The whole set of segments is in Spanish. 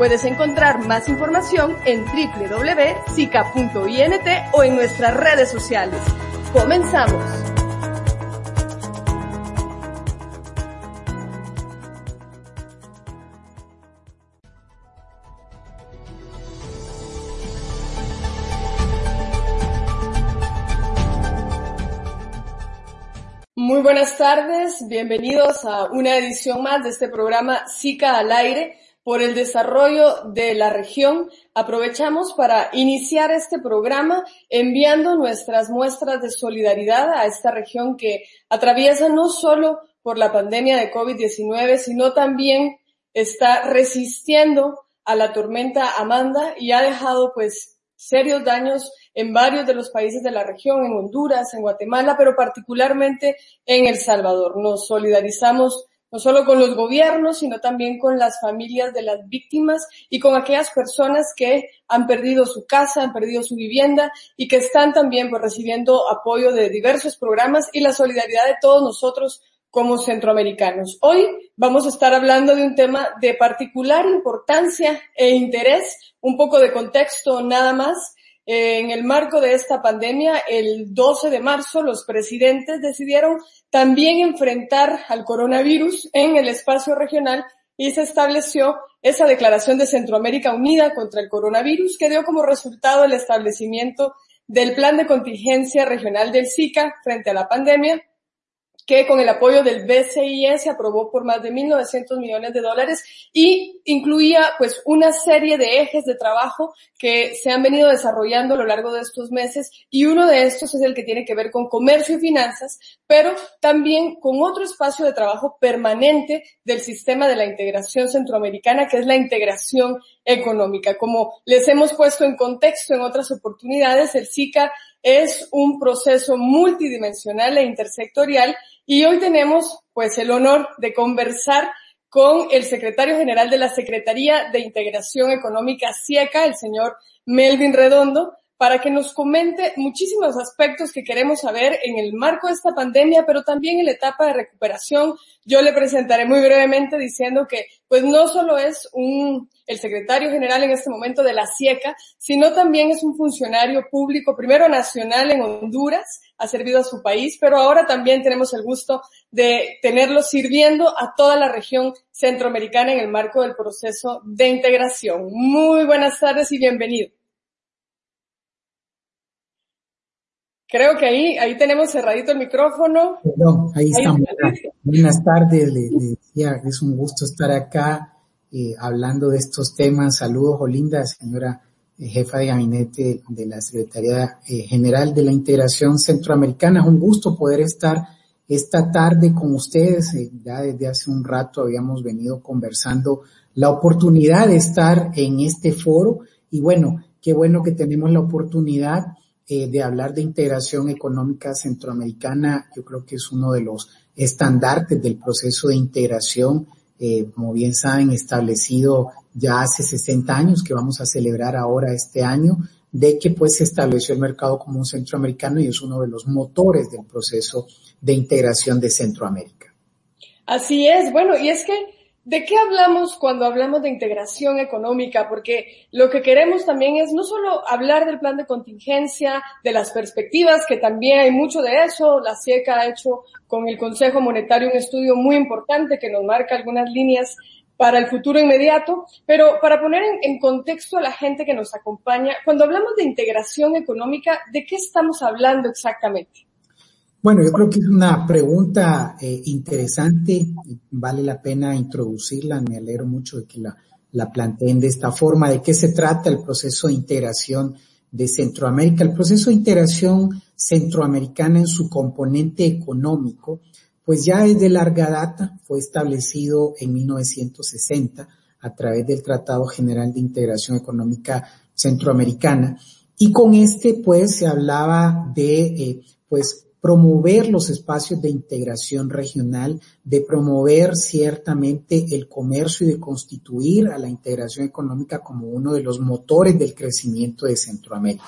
Puedes encontrar más información en www.sica.int o en nuestras redes sociales. Comenzamos. Muy buenas tardes, bienvenidos a una edición más de este programa SICA al aire por el desarrollo de la región. Aprovechamos para iniciar este programa enviando nuestras muestras de solidaridad a esta región que atraviesa no solo por la pandemia de COVID-19, sino también está resistiendo a la tormenta Amanda y ha dejado pues serios daños en varios de los países de la región, en Honduras, en Guatemala, pero particularmente en El Salvador. Nos solidarizamos no solo con los gobiernos, sino también con las familias de las víctimas y con aquellas personas que han perdido su casa, han perdido su vivienda y que están también pues, recibiendo apoyo de diversos programas y la solidaridad de todos nosotros como centroamericanos. Hoy vamos a estar hablando de un tema de particular importancia e interés, un poco de contexto nada más, en el marco de esta pandemia, el 12 de marzo, los presidentes decidieron también enfrentar al coronavirus en el espacio regional y se estableció esa declaración de Centroamérica Unida contra el coronavirus que dio como resultado el establecimiento del plan de contingencia regional del SICA frente a la pandemia que con el apoyo del BCIE se aprobó por más de 1.900 millones de dólares y incluía pues una serie de ejes de trabajo que se han venido desarrollando a lo largo de estos meses y uno de estos es el que tiene que ver con comercio y finanzas, pero también con otro espacio de trabajo permanente del sistema de la integración centroamericana que es la integración económica. Como les hemos puesto en contexto en otras oportunidades, el SICA es un proceso multidimensional e intersectorial y hoy tenemos pues el honor de conversar con el secretario general de la Secretaría de Integración Económica CIECA, el señor Melvin Redondo, para que nos comente muchísimos aspectos que queremos saber en el marco de esta pandemia, pero también en la etapa de recuperación. Yo le presentaré muy brevemente diciendo que pues no solo es un, el secretario general en este momento de la CIECA, sino también es un funcionario público, primero nacional en Honduras, ha servido a su país, pero ahora también tenemos el gusto de tenerlo sirviendo a toda la región centroamericana en el marco del proceso de integración. Muy buenas tardes y bienvenido. Creo que ahí, ahí tenemos cerradito el micrófono. Perdón, ahí, estamos. Buenas tardes, le, decía, es un gusto estar acá eh, hablando de estos temas. Saludos, Olinda, señora eh, jefa de gabinete de la Secretaría eh, General de la Integración Centroamericana. Es un gusto poder estar esta tarde con ustedes. ya desde hace un rato habíamos venido conversando la oportunidad de estar en este foro y bueno, qué bueno que tenemos la oportunidad eh, de hablar de integración económica centroamericana, yo creo que es uno de los estandartes del proceso de integración, eh, como bien saben, establecido ya hace 60 años, que vamos a celebrar ahora este año, de que pues se estableció el mercado común centroamericano y es uno de los motores del proceso de integración de Centroamérica. Así es, bueno, y es que ¿De qué hablamos cuando hablamos de integración económica? Porque lo que queremos también es no solo hablar del plan de contingencia, de las perspectivas, que también hay mucho de eso. La CIECA ha hecho con el Consejo Monetario un estudio muy importante que nos marca algunas líneas para el futuro inmediato, pero para poner en, contexto a la gente que nos acompaña, cuando hablamos de integración económica, ¿de qué estamos hablando exactamente? Bueno, yo creo que es una pregunta eh, interesante vale la pena introducirla. Me alegro mucho de que la, la planteen de esta forma. ¿De qué se trata el proceso de integración de Centroamérica? El proceso de integración centroamericana en su componente económico, pues ya es de larga data, fue establecido en 1960 a través del Tratado General de Integración Económica Centroamericana Y con este, pues, se hablaba de, eh, pues, promover los espacios de integración regional, de promover ciertamente el comercio y de constituir a la integración económica como uno de los motores del crecimiento de Centroamérica.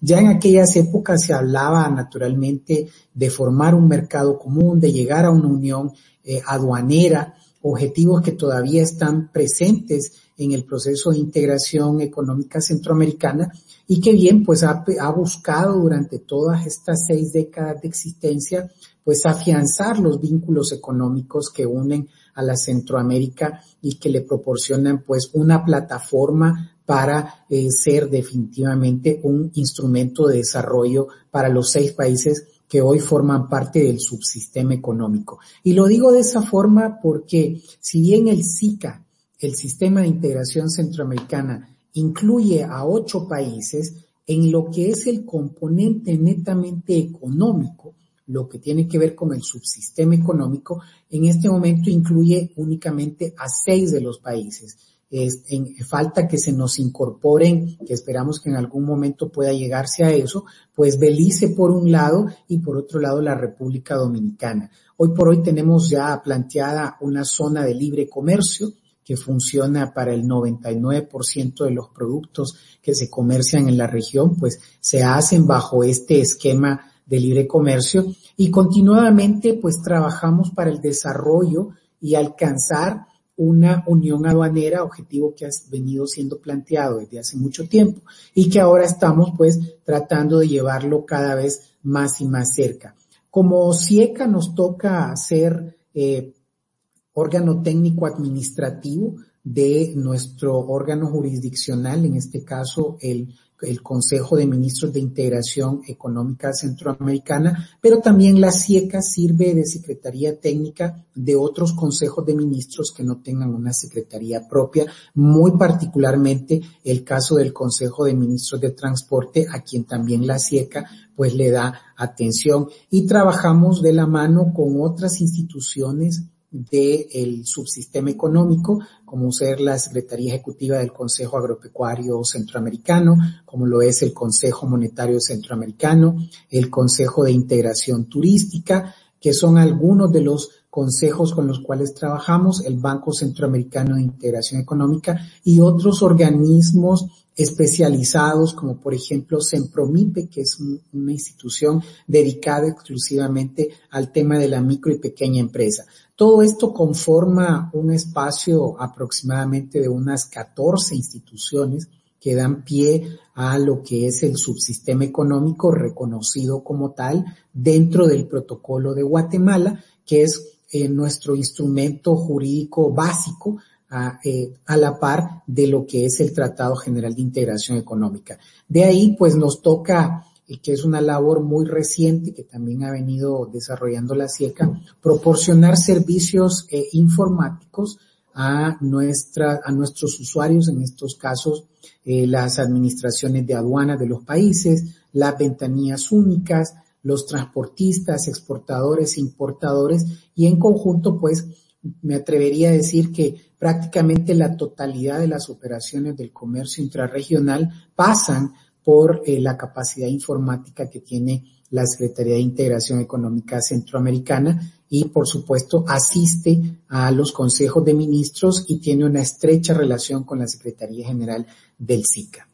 Ya en aquellas épocas se hablaba naturalmente de formar un mercado común, de llegar a una unión eh, aduanera, objetivos que todavía están presentes en el proceso de integración económica centroamericana y que bien pues ha, buscado durante todas estas seis décadas de existencia pues afianzar los vínculos económicos que unen a la Centroamérica y que le proporcionan pues una plataforma para eh, ser definitivamente un instrumento de desarrollo para los seis países que hoy forman parte del subsistema económico. Y lo digo de esa forma porque si bien el SICA, el Sistema de Integración Centroamericana, incluye a ocho países, en lo que es el componente netamente económico, lo que tiene que ver con el subsistema económico, en este momento incluye únicamente a seis de los países es, en, falta que se nos incorporen, que esperamos que en algún momento pueda llegarse a eso, pues Belice por un lado y por otro lado la República Dominicana. Hoy por hoy tenemos ya planteada una zona de libre comercio que funciona para el 99% de los productos que se comercian en la región, pues se hacen bajo este esquema de libre comercio y continuadamente pues trabajamos para el desarrollo y alcanzar una unión aduanera, objetivo que ha venido siendo planteado desde hace mucho tiempo y que ahora estamos pues tratando de llevarlo cada vez más y más cerca. Como CIECA nos toca ser eh, órgano técnico administrativo de nuestro órgano jurisdiccional, en este caso el Consejo de Ministros de Integración Económica Centroamericana, pero también la CIECA sirve de Secretaría Técnica de otros consejos de ministros que no tengan una secretaría propia, muy particularmente el caso del Consejo de Ministros de Transporte, a quien también la CIECA pues le da atención. Y trabajamos de la mano con otras instituciones del subsistema económico, como ser la Secretaría Ejecutiva del Consejo Agropecuario Centroamericano, como lo es el Consejo Monetario Centroamericano, el Consejo de Integración Turística, que son algunos de los consejos con los cuales trabajamos, el Banco Centroamericano de Integración Económica y otros organismos especializados como por ejemplo Sempromipe, que es una institución dedicada exclusivamente al tema de la micro y pequeña empresa. Todo esto conforma un espacio aproximadamente de unas 14 instituciones que dan pie a lo que es el subsistema económico reconocido como tal dentro del protocolo de Guatemala, que es eh, nuestro instrumento jurídico básico a, eh, a, la par de lo que es el Tratado General de Integración Económica. De ahí, pues nos toca y que es una labor muy reciente que también ha venido desarrollando la CIECA, proporcionar servicios eh, informáticos a nuestra, a nuestros usuarios, en estos casos, eh, las administraciones de aduanas de los países, las ventanillas únicas, los transportistas, exportadores, importadores y en conjunto, pues, me atrevería a decir que prácticamente la totalidad de las operaciones del comercio intrarregional pasan por eh, la capacidad informática que tiene la Secretaría de Integración Económica Centroamericana y, por supuesto, asiste a los consejos de ministros y tiene una estrecha relación con la Secretaría General del SICA.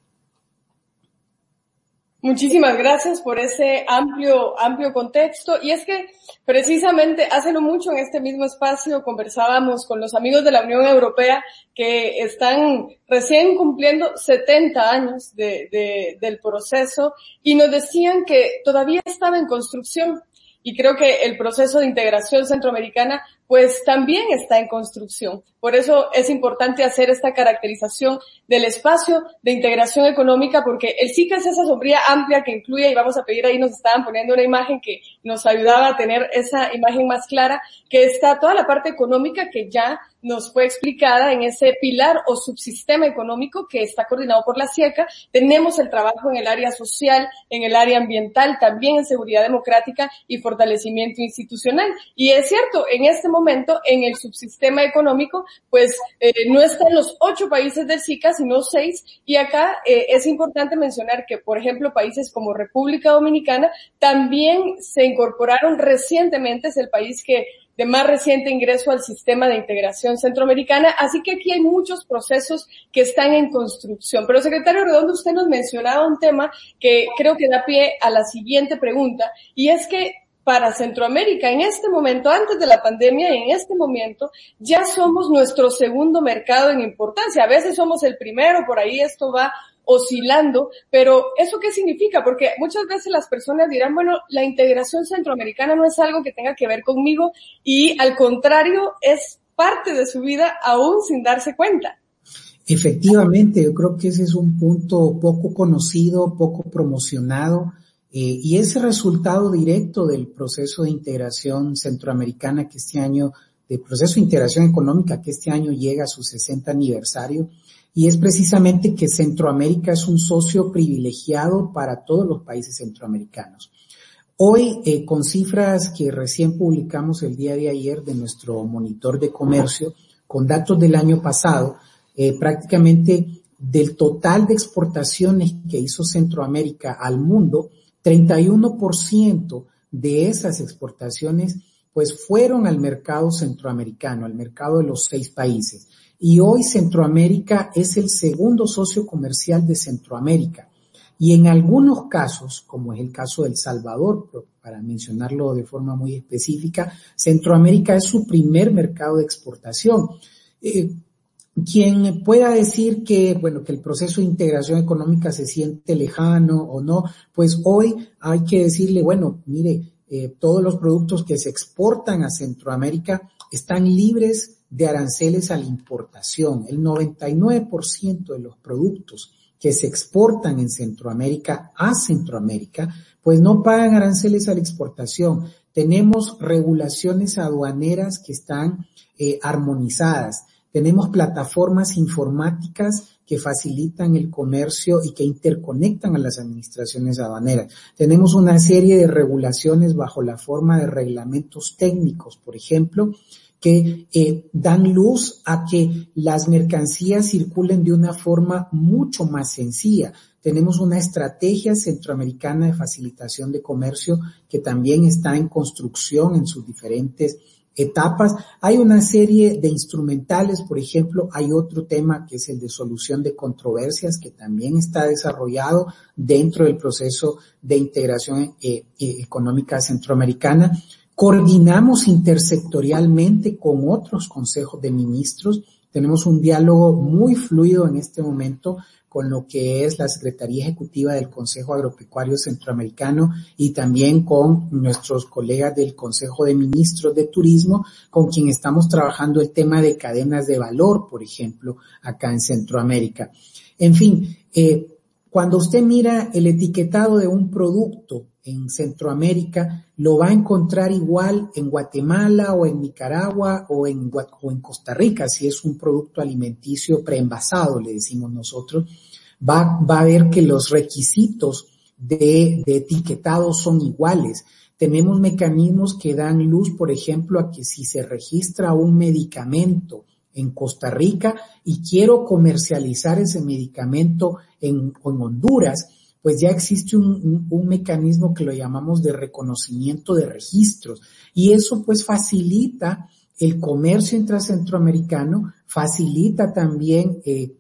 Muchísimas gracias por ese amplio, amplio contexto. Y es que precisamente hace no mucho en este mismo espacio conversábamos con los amigos de la Unión Europea que están recién cumpliendo 70 años de, de, del proceso y nos decían que todavía estaba en construcción. Y creo que el proceso de integración centroamericana pues también está en construcción. Por eso es importante hacer esta caracterización del espacio de integración económica porque el SICA es esa sombría amplia que incluye, y vamos a pedir ahí, nos estaban poniendo una imagen que nos ayudaba a tener esa imagen más clara, que está toda la parte económica que ya nos fue explicada en ese pilar o subsistema económico que está coordinado por la CIECA. Tenemos el trabajo en el área social, en el área ambiental, también en seguridad democrática y fortalecimiento institucional. Y es cierto, en este momento en el subsistema económico, pues eh, no están los ocho países del SICA, sino seis. Y acá eh, es importante mencionar que, por ejemplo, países como República Dominicana también se incorporaron recientemente, es el país que de más reciente ingreso al sistema de integración centroamericana. Así que aquí hay muchos procesos que están en construcción. Pero secretario Redondo, usted nos mencionaba un tema que creo que da pie a la siguiente pregunta y es que para Centroamérica en este momento, antes de la pandemia y en este momento, ya somos nuestro segundo mercado en importancia. A veces somos el primero, por ahí esto va oscilando, pero ¿eso qué significa? Porque muchas veces las personas dirán, bueno, la integración centroamericana no es algo que tenga que ver conmigo y al contrario es parte de su vida aún sin darse cuenta. Efectivamente, yo creo que ese es un punto poco conocido, poco promocionado, eh, y es resultado directo del proceso de integración centroamericana que este año, del proceso de integración económica que este año llega a su 60 aniversario y es precisamente que Centroamérica es un socio privilegiado para todos los países centroamericanos. Hoy, eh, con cifras que recién publicamos el día de ayer de nuestro monitor de comercio, con datos del año pasado, eh, prácticamente del total de exportaciones que hizo Centroamérica al mundo, 31% de esas exportaciones pues fueron al mercado centroamericano, al mercado de los seis países y hoy Centroamérica es el segundo socio comercial de Centroamérica. Y en algunos casos, como es el caso del Salvador, para mencionarlo de forma muy específica, Centroamérica es su primer mercado de exportación. Eh, quien pueda decir que, bueno, que el proceso de integración económica se siente lejano o no, pues hoy hay que decirle, bueno, mire, eh, todos los productos que se exportan a Centroamérica están libres de aranceles a la importación. El 99% de los productos que se exportan en Centroamérica a Centroamérica, pues no pagan aranceles a la exportación. Tenemos regulaciones aduaneras que están eh, armonizadas. Tenemos plataformas informáticas que facilitan el comercio y que interconectan a las administraciones aduaneras. Tenemos una serie de regulaciones bajo la forma de reglamentos técnicos, por ejemplo, que eh, dan luz a que las mercancías circulen de una forma mucho más sencilla. Tenemos una estrategia centroamericana de facilitación de comercio que también está en construcción en sus diferentes etapas. Hay una serie de instrumentales, por ejemplo, hay otro tema que es el de solución de controversias que también está desarrollado dentro del proceso de integración eh, eh, económica centroamericana. Coordinamos intersectorialmente con otros consejos de ministros. Tenemos un diálogo muy fluido en este momento con lo que es la Secretaría Ejecutiva del Consejo Agropecuario Centroamericano y también con nuestros colegas del Consejo de Ministros de Turismo, con quien estamos trabajando el tema de cadenas de valor, por ejemplo, acá en Centroamérica. En fin, eh, cuando usted mira el etiquetado de un producto en Centroamérica, lo va a encontrar igual en Guatemala o en Nicaragua o en, Costa Rica, si es un producto alimenticio preenvasado, le decimos nosotros, va, va a ver que los requisitos de etiquetado son iguales. Tenemos mecanismos que dan luz, por ejemplo, a que si se registra un medicamento en Costa Rica y quiero comercializar ese medicamento en, en Honduras, pues ya existe un, mecanismo que lo llamamos de reconocimiento de registros. Y eso pues facilita el comercio intracentroamericano, facilita también eh,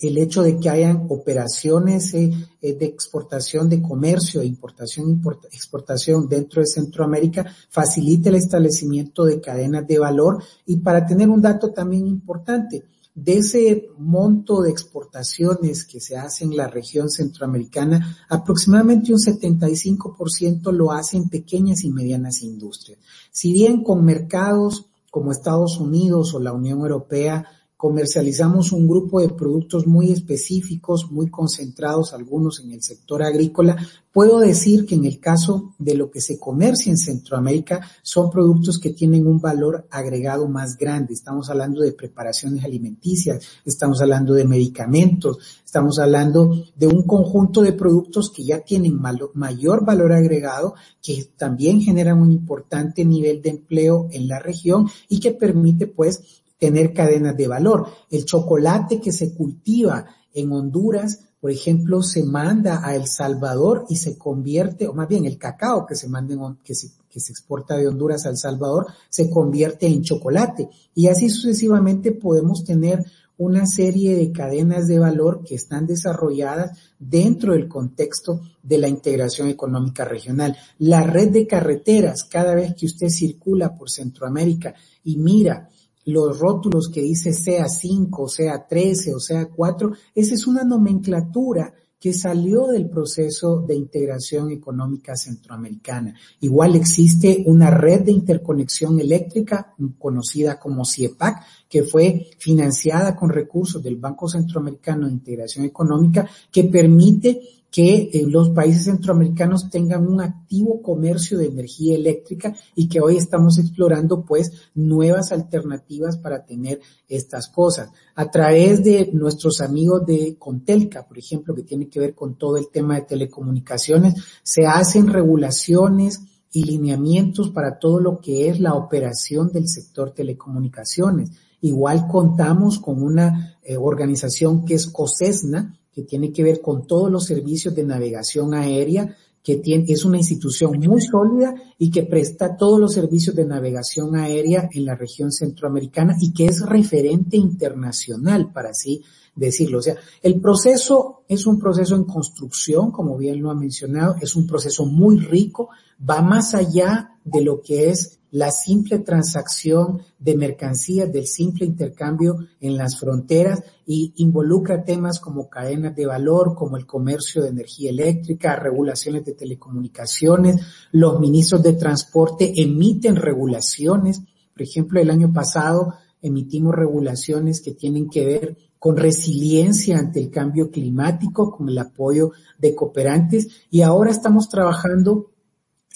el hecho de que hayan operaciones eh, eh, de exportación, de comercio, importación, exportación dentro de Centroamérica, facilita el establecimiento de cadenas de valor y para tener un dato también importante, de ese monto de exportaciones que se hace en la región centroamericana, aproximadamente un 75% lo hacen pequeñas y medianas industrias. Si bien con mercados como Estados Unidos o la Unión Europea comercializamos un grupo de productos muy específicos, muy concentrados, algunos en el sector agrícola. Puedo decir que en el caso de lo que se comercia en Centroamérica son productos que tienen un valor agregado más grande. Estamos hablando de preparaciones alimenticias, estamos hablando de medicamentos, estamos hablando de un conjunto de productos que ya tienen mayor valor agregado, que también generan un importante nivel de empleo en la región y que permite pues tener cadenas de valor. El chocolate que se cultiva en Honduras, por ejemplo, se manda a El Salvador y se convierte, o más bien el cacao que se manda que se, que se exporta de Honduras a El Salvador, se convierte en chocolate. Y así sucesivamente podemos tener una serie de cadenas de valor que están desarrolladas dentro del contexto de la integración económica regional. La red de carreteras, cada vez que usted circula por Centroamérica y mira los rótulos que dice sea 5, sea 13 o sea 4, esa es una nomenclatura que salió del proceso de integración económica centroamericana. Igual existe una red de interconexión eléctrica conocida como CIEPAC, que fue financiada con recursos del Banco Centroamericano de Integración Económica, que permite que eh, los países centroamericanos tengan un activo comercio de energía eléctrica y que hoy estamos explorando pues nuevas alternativas para tener estas cosas. A través de nuestros amigos de Contelca, por ejemplo, que tiene que ver con todo el tema de telecomunicaciones, se hacen regulaciones y lineamientos para todo lo que es la operación del sector telecomunicaciones. Igual contamos con una eh, organización que es COSESNA, que tiene que ver con todos los servicios de navegación aérea, que tiene, es una institución muy sólida y que presta todos los servicios de navegación aérea en la región centroamericana y que es referente internacional, para así decirlo. O sea, el proceso es un proceso en construcción, como bien lo ha mencionado, es un proceso muy rico, va más allá de lo que es la simple transacción de mercancías, del simple intercambio en las fronteras y involucra temas como cadenas de valor, como el comercio de energía eléctrica, regulaciones de telecomunicaciones. Los ministros de transporte emiten regulaciones. Por ejemplo, el año pasado emitimos regulaciones que tienen que ver con resiliencia ante el cambio climático, con el apoyo de cooperantes y ahora estamos trabajando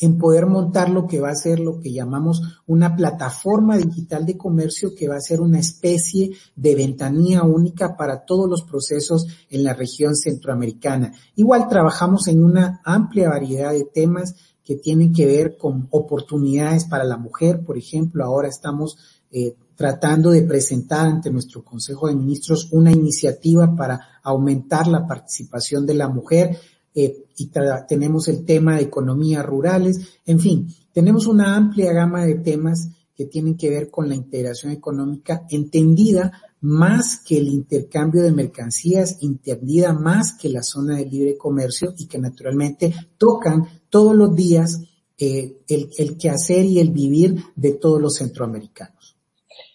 en poder montar lo que va a ser lo que llamamos una plataforma digital de comercio que va a ser una especie de ventanilla única para todos los procesos en la región centroamericana. Igual trabajamos en una amplia variedad de temas que tienen que ver con oportunidades para la mujer, por ejemplo, ahora estamos eh, tratando de presentar ante nuestro Consejo de Ministros una iniciativa para aumentar la participación de la mujer eh, y tenemos el tema de economías rurales, en fin, tenemos una amplia gama de temas que tienen que ver con la integración económica entendida más que el intercambio de mercancías, entendida más que la zona de libre comercio y que naturalmente tocan todos los días eh, el, el quehacer y el vivir de todos los centroamericanos.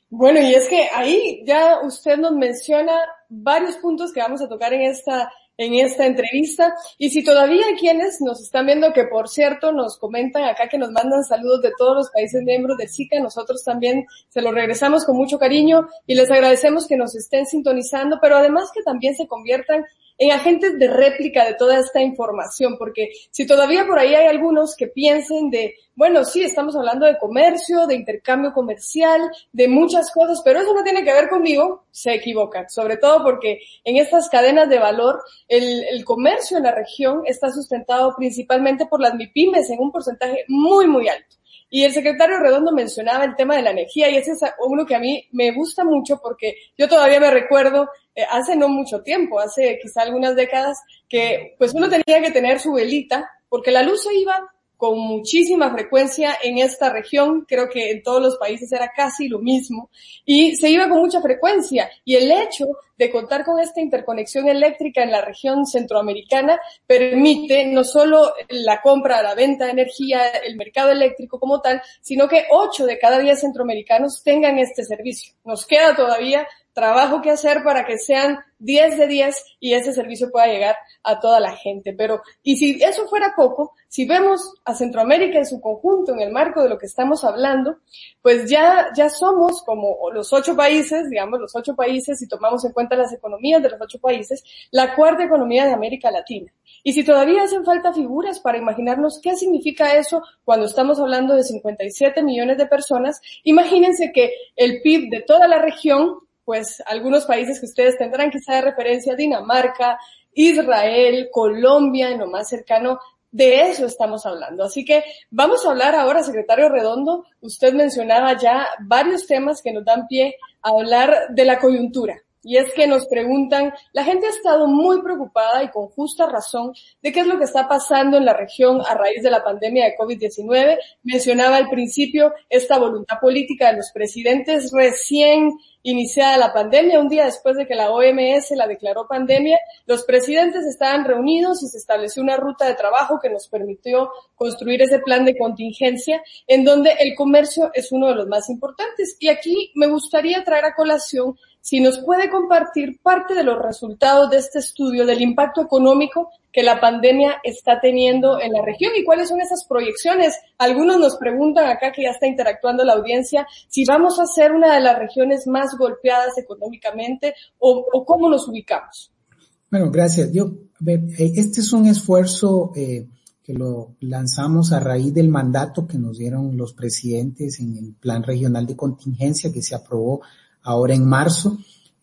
Bueno, y es que ahí ya usted nos menciona varios puntos que vamos a tocar en esta en esta entrevista. Y si todavía hay quienes nos están viendo, que por cierto nos comentan acá que nos mandan saludos de todos los países miembros del SICA, nosotros también se los regresamos con mucho cariño y les agradecemos que nos estén sintonizando, pero además que también se conviertan en agentes de réplica de toda esta información, porque si todavía por ahí hay algunos que piensen de, bueno, sí, estamos hablando de comercio, de intercambio comercial, de muchas cosas, pero eso no tiene que ver conmigo, se equivocan, sobre todo porque en estas cadenas de valor, el, el comercio en la región está sustentado principalmente por las MIPIMES en un porcentaje muy, muy alto. Y el secretario Redondo mencionaba el tema de la energía y ese es uno que a mí me gusta mucho porque yo todavía me recuerdo hace no mucho tiempo, hace quizá algunas décadas, que pues uno tenía que tener su velita porque la luz se iba con muchísima frecuencia en esta región, creo que en todos los países era casi lo mismo, y se iba con mucha frecuencia. Y el hecho de contar con esta interconexión eléctrica en la región centroamericana permite no solo la compra, la venta de energía, el mercado eléctrico como tal, sino que ocho de cada diez centroamericanos tengan este servicio. Nos queda todavía trabajo que hacer para que sean 10 de 10 y ese servicio pueda llegar a toda la gente. Pero, y si eso fuera poco, si vemos a Centroamérica en su conjunto, en el marco de lo que estamos hablando, pues ya, ya somos como los ocho países, digamos los ocho países, si tomamos en cuenta las economías de los ocho países, la cuarta economía de América Latina. Y si todavía hacen falta figuras para imaginarnos qué significa eso cuando estamos hablando de 57 millones de personas, imagínense que el PIB de toda la región pues algunos países que ustedes tendrán quizá de referencia, Dinamarca, Israel, Colombia, en lo más cercano, de eso estamos hablando. Así que vamos a hablar ahora, secretario Redondo, usted mencionaba ya varios temas que nos dan pie a hablar de la coyuntura. Y es que nos preguntan, la gente ha estado muy preocupada y con justa razón de qué es lo que está pasando en la región a raíz de la pandemia de COVID-19. Mencionaba al principio esta voluntad política de los presidentes recién iniciada la pandemia, un día después de que la OMS la declaró pandemia, los presidentes estaban reunidos y se estableció una ruta de trabajo que nos permitió construir ese plan de contingencia en donde el comercio es uno de los más importantes. Y aquí me gustaría traer a colación si nos puede compartir parte de los resultados de este estudio del impacto económico que la pandemia está teniendo en la región y cuáles son esas proyecciones. Algunos nos preguntan acá que ya está interactuando la audiencia si vamos a ser una de las regiones más golpeadas económicamente o, cómo nos ubicamos. Bueno, gracias. Yo, eh, este es un esfuerzo eh, que lo lanzamos a raíz del mandato que nos dieron los presidentes en el Plan Regional de Contingencia que se aprobó ahora en marzo.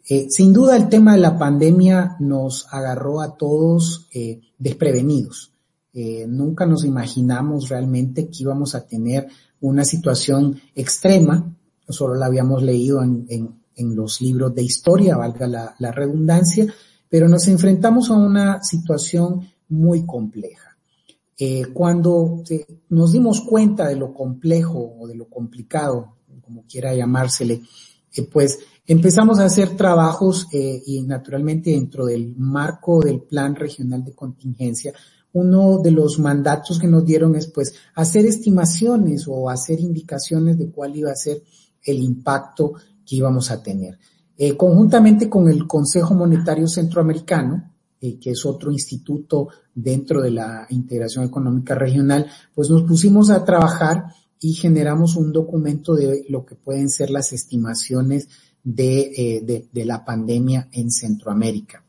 Eh, sin duda el tema de la pandemia nos agarró a todos eh, desprevenidos. Eh, nunca nos imaginamos realmente que íbamos a tener una situación extrema, solo la habíamos leído en, en, los libros de historia, valga la, la redundancia, pero nos enfrentamos a una situación muy compleja. Cuando nos dimos cuenta de lo complejo o de lo complicado, como quiera llamársele, pues empezamos a hacer trabajos eh, y naturalmente dentro del marco del plan regional de contingencia, uno de los mandatos que nos dieron es pues hacer estimaciones o hacer indicaciones de cuál iba a ser el impacto que íbamos a tener. Eh, conjuntamente con el Consejo Monetario Centroamericano, que es otro instituto dentro de la integración económica regional, pues nos pusimos a trabajar y generamos un documento de lo que pueden ser las estimaciones de, eh, de, la pandemia en Centroamérica.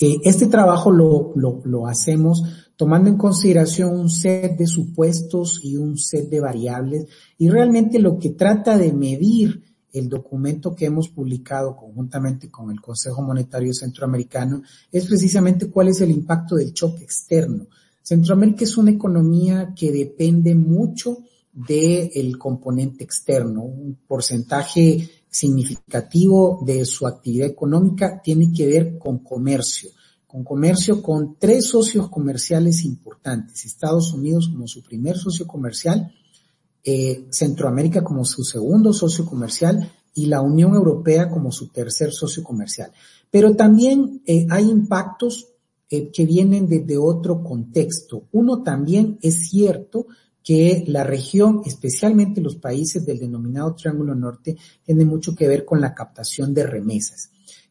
Eh, este trabajo lo, lo, lo, hacemos tomando en consideración un set de supuestos y un set de variables y realmente lo que trata de medir el documento que hemos publicado conjuntamente con el Consejo Monetario Centroamericano es precisamente cuál es el impacto del choque externo. Centroamérica es una economía que depende mucho del componente externo. Un porcentaje significativo de su actividad económica tiene que ver con comercio, con comercio con tres socios comerciales importantes, Estados Unidos como su primer socio comercial, eh, Centroamérica como su segundo socio comercial y la Unión Europea como su tercer socio comercial. Pero también eh, hay impactos eh, que vienen desde otro contexto. Uno también es cierto que la región, especialmente los países del denominado Triángulo Norte, tiene mucho que ver con la captación de remesas.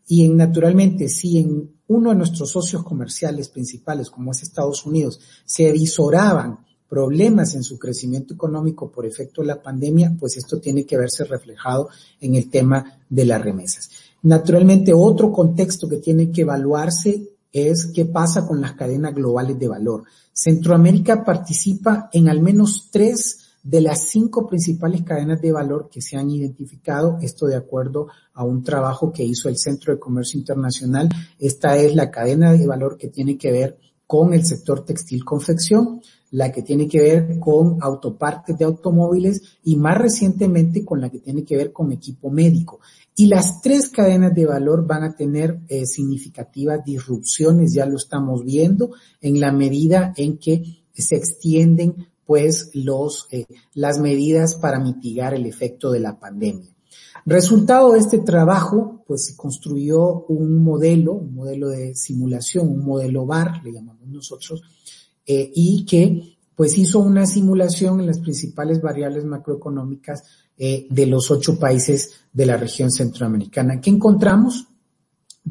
Y en, naturalmente, si en uno de nuestros socios comerciales principales, como es Estados Unidos, se visoraban problemas en su crecimiento económico por efecto de la pandemia, pues esto tiene que verse reflejado en el tema de las remesas. Naturalmente, otro contexto que tiene que evaluarse es qué pasa con las cadenas globales de valor. Centroamérica participa en al menos tres de las cinco principales cadenas de valor que se han identificado, esto de acuerdo a un trabajo que hizo el Centro de Comercio Internacional. Esta es la cadena de valor que tiene que ver con el sector textil confección, la que tiene que ver con autopartes de automóviles y más recientemente con la que tiene que ver con equipo médico. Y las tres cadenas de valor van a tener eh, significativas disrupciones, ya lo estamos viendo, en la medida en que se extienden pues los, eh, las medidas para mitigar el efecto de la pandemia. Resultado de este trabajo, pues se construyó un modelo, un modelo de simulación, un modelo VAR, le llamamos nosotros, eh, y que pues hizo una simulación en las principales variables macroeconómicas eh, de los ocho países de la región centroamericana. ¿Qué encontramos?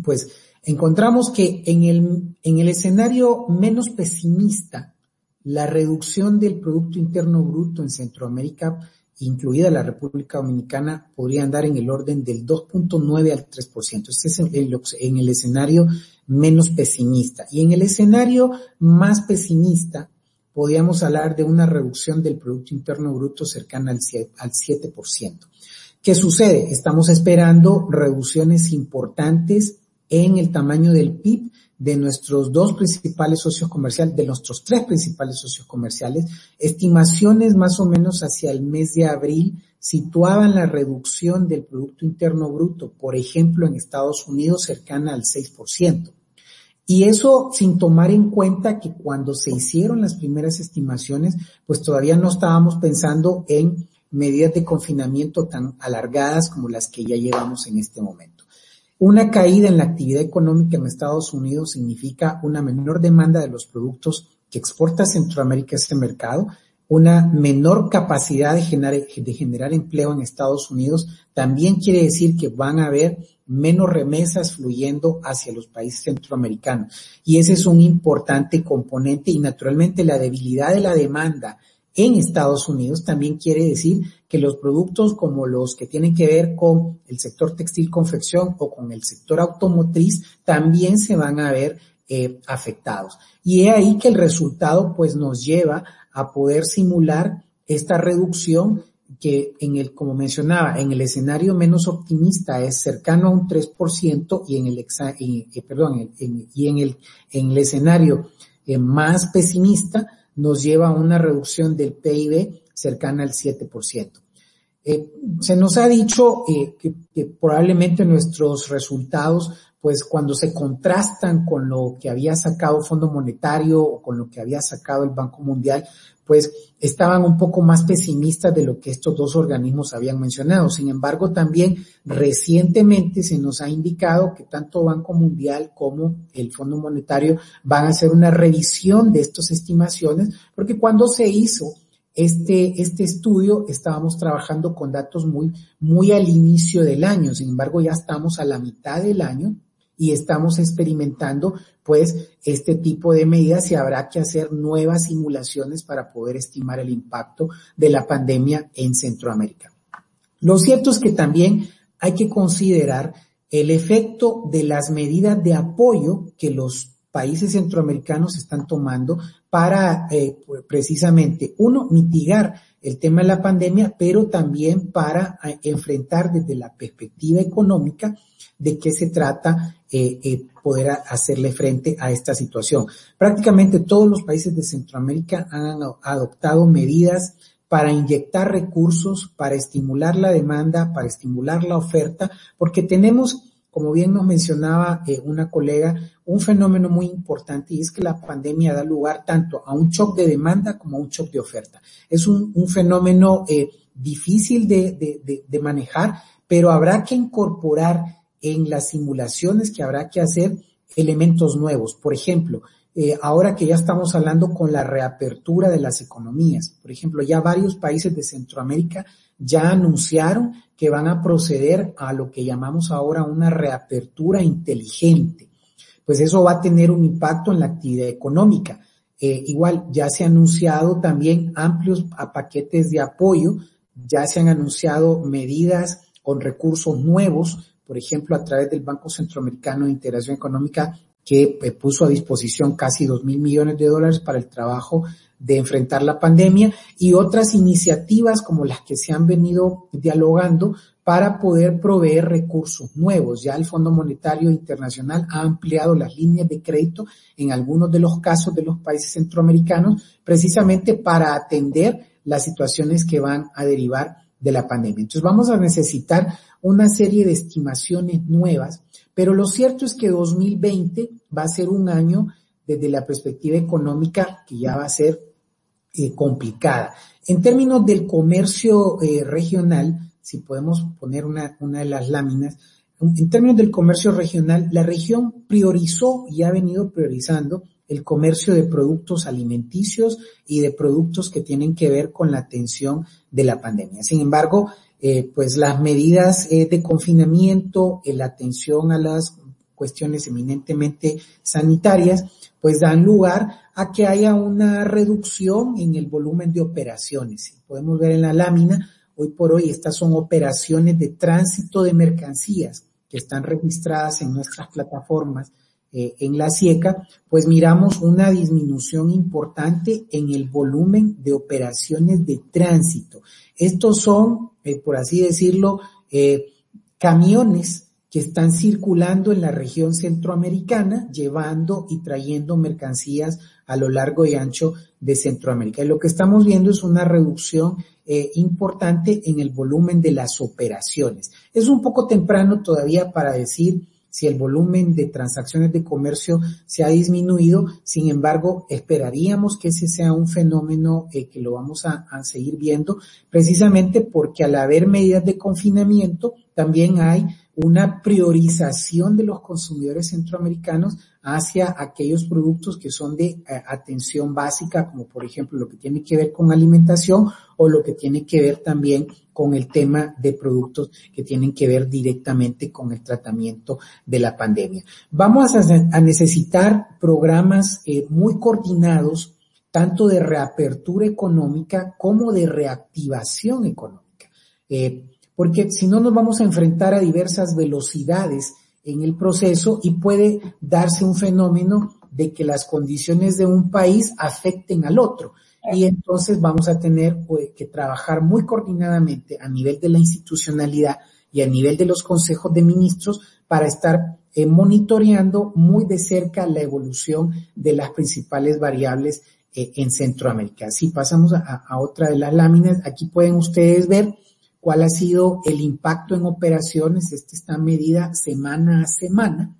Pues encontramos que en el, en el escenario menos pesimista, la reducción del Producto Interno Bruto en Centroamérica, incluida la República Dominicana, podría andar en el orden del 2.9 al 3%. Este es en el escenario menos pesimista. Y en el escenario más pesimista, podríamos hablar de una reducción del Producto Interno Bruto cercana al 7%. ¿Qué sucede? Estamos esperando reducciones importantes en el tamaño del PIB de nuestros dos principales socios comerciales, de nuestros tres principales socios comerciales. Estimaciones más o menos hacia el mes de abril situaban la reducción del Producto Interno Bruto, por ejemplo, en Estados Unidos cercana al 6%. Y eso sin tomar en cuenta que cuando se hicieron las primeras estimaciones, pues todavía no estábamos pensando en medidas de confinamiento tan alargadas como las que ya llevamos en este momento. Una caída en la actividad económica en Estados Unidos significa una menor demanda de los productos que exporta Centroamérica a este mercado, una menor capacidad de generar, de generar empleo en Estados Unidos, también quiere decir que van a haber menos remesas fluyendo hacia los países centroamericanos. Y ese es un importante componente y naturalmente la debilidad de la demanda en Estados Unidos también quiere decir que los productos como los que tienen que ver con el sector textil confección o con el sector automotriz también se van a ver eh, afectados. Y es ahí que el resultado pues nos lleva a poder simular esta reducción que en el, como mencionaba, en el escenario menos optimista es cercano a un 3% y en el, eh, perdón, y en el, en el escenario eh, más pesimista nos lleva a una reducción del PIB cercana al 7%. Eh, se nos ha dicho que, que, probablemente nuestros resultados, pues cuando se contrastan con lo que había sacado Fondo Monetario o con lo que había sacado el Banco Mundial, pues estaban un poco más pesimistas de lo que estos dos organismos habían mencionado. Sin embargo, también recientemente se nos ha indicado que tanto Banco Mundial como el Fondo Monetario van a hacer una revisión de estas estimaciones, porque cuando se hizo este, este estudio estábamos trabajando con datos muy, muy al inicio del año. Sin embargo, ya estamos a la mitad del año y estamos experimentando pues este tipo de medidas y habrá que hacer nuevas simulaciones para poder estimar el impacto de la pandemia en Centroamérica. Lo cierto es que también hay que considerar el efecto de las medidas de apoyo que los países centroamericanos están tomando para eh, precisamente, uno, mitigar el tema de la pandemia, pero también para eh, enfrentar desde la perspectiva económica de qué se trata eh, eh, poder hacerle frente a esta situación. Prácticamente todos los países de Centroamérica han adoptado medidas para inyectar recursos, para estimular la demanda, para estimular la oferta, porque tenemos, como bien nos mencionaba eh, una colega, un fenómeno muy importante y es que la pandemia da lugar tanto a un shock de demanda como a un shock de oferta. Es un, fenómeno difícil de manejar, pero habrá que incorporar en las simulaciones que habrá que hacer elementos nuevos. Por ejemplo, eh, ahora que ya estamos hablando con la reapertura de las economías, por ejemplo, ya varios países de Centroamérica ya anunciaron que van a proceder a lo que llamamos ahora una reapertura inteligente. Pues eso va a tener un impacto en la actividad económica. Eh, igual, ya se han anunciado también amplios paquetes de apoyo, ya se han anunciado medidas con recursos nuevos por ejemplo, a través del Banco Centroamericano de Integración Económica, que eh, puso a disposición casi dos mil millones de dólares para el trabajo de enfrentar la pandemia y otras iniciativas como las que se han venido dialogando para poder proveer recursos nuevos. Ya el Fondo Monetario Internacional ha ampliado las líneas de crédito en algunos de los casos de los países centroamericanos precisamente para atender las situaciones que van a derivar de la pandemia. Entonces vamos a necesitar una serie de estimaciones nuevas, pero lo cierto es que 2020 va a ser un año desde la perspectiva económica que ya va a ser eh, complicada. En términos del comercio eh, regional, si podemos poner una, una de las láminas, en términos del comercio regional, la región priorizó y ha venido priorizando el comercio de productos alimenticios y de productos que tienen que ver con la atención de la pandemia. Sin embargo, eh, pues las medidas eh, de confinamiento, la atención a las cuestiones eminentemente sanitarias, pues dan lugar a que haya una reducción en el volumen de operaciones. Podemos ver en la lámina, hoy por hoy estas son operaciones de tránsito de mercancías que están registradas en nuestras plataformas eh, en la SIECA, pues miramos una disminución importante en el volumen de operaciones de tránsito. Estos son, eh, por así decirlo, eh, camiones que están circulando en la región centroamericana, llevando y trayendo mercancías a lo largo y ancho de Centroamérica. Y lo que estamos viendo es una reducción importante en el volumen de las operaciones. Es un poco temprano todavía para decir si el volumen de transacciones de comercio se ha disminuido. Sin embargo, esperaríamos que ese sea un fenómeno eh, que lo vamos a, a, seguir viendo, precisamente porque al haber medidas de confinamiento, también hay una priorización de los consumidores centroamericanos hacia aquellos productos que son de eh, atención básica, como por ejemplo lo que tiene que ver con alimentación o lo que tiene que ver también con el tema de productos que tienen que ver directamente con el tratamiento de la pandemia. Vamos a, necesitar programas eh, muy coordinados, tanto de reapertura económica como de reactivación económica. Eh, porque si no nos vamos a enfrentar a diversas velocidades en el proceso y puede darse un fenómeno de que las condiciones de un país afecten al otro. Y entonces vamos a tener pues, que trabajar muy coordinadamente a nivel de la institucionalidad y a nivel de los consejos de ministros para estar eh, monitoreando muy de cerca la evolución de las principales variables eh, en Centroamérica. Si pasamos a, a otra de las láminas, aquí pueden ustedes ver cuál ha sido el impacto en operaciones. Esta está medida semana a semana.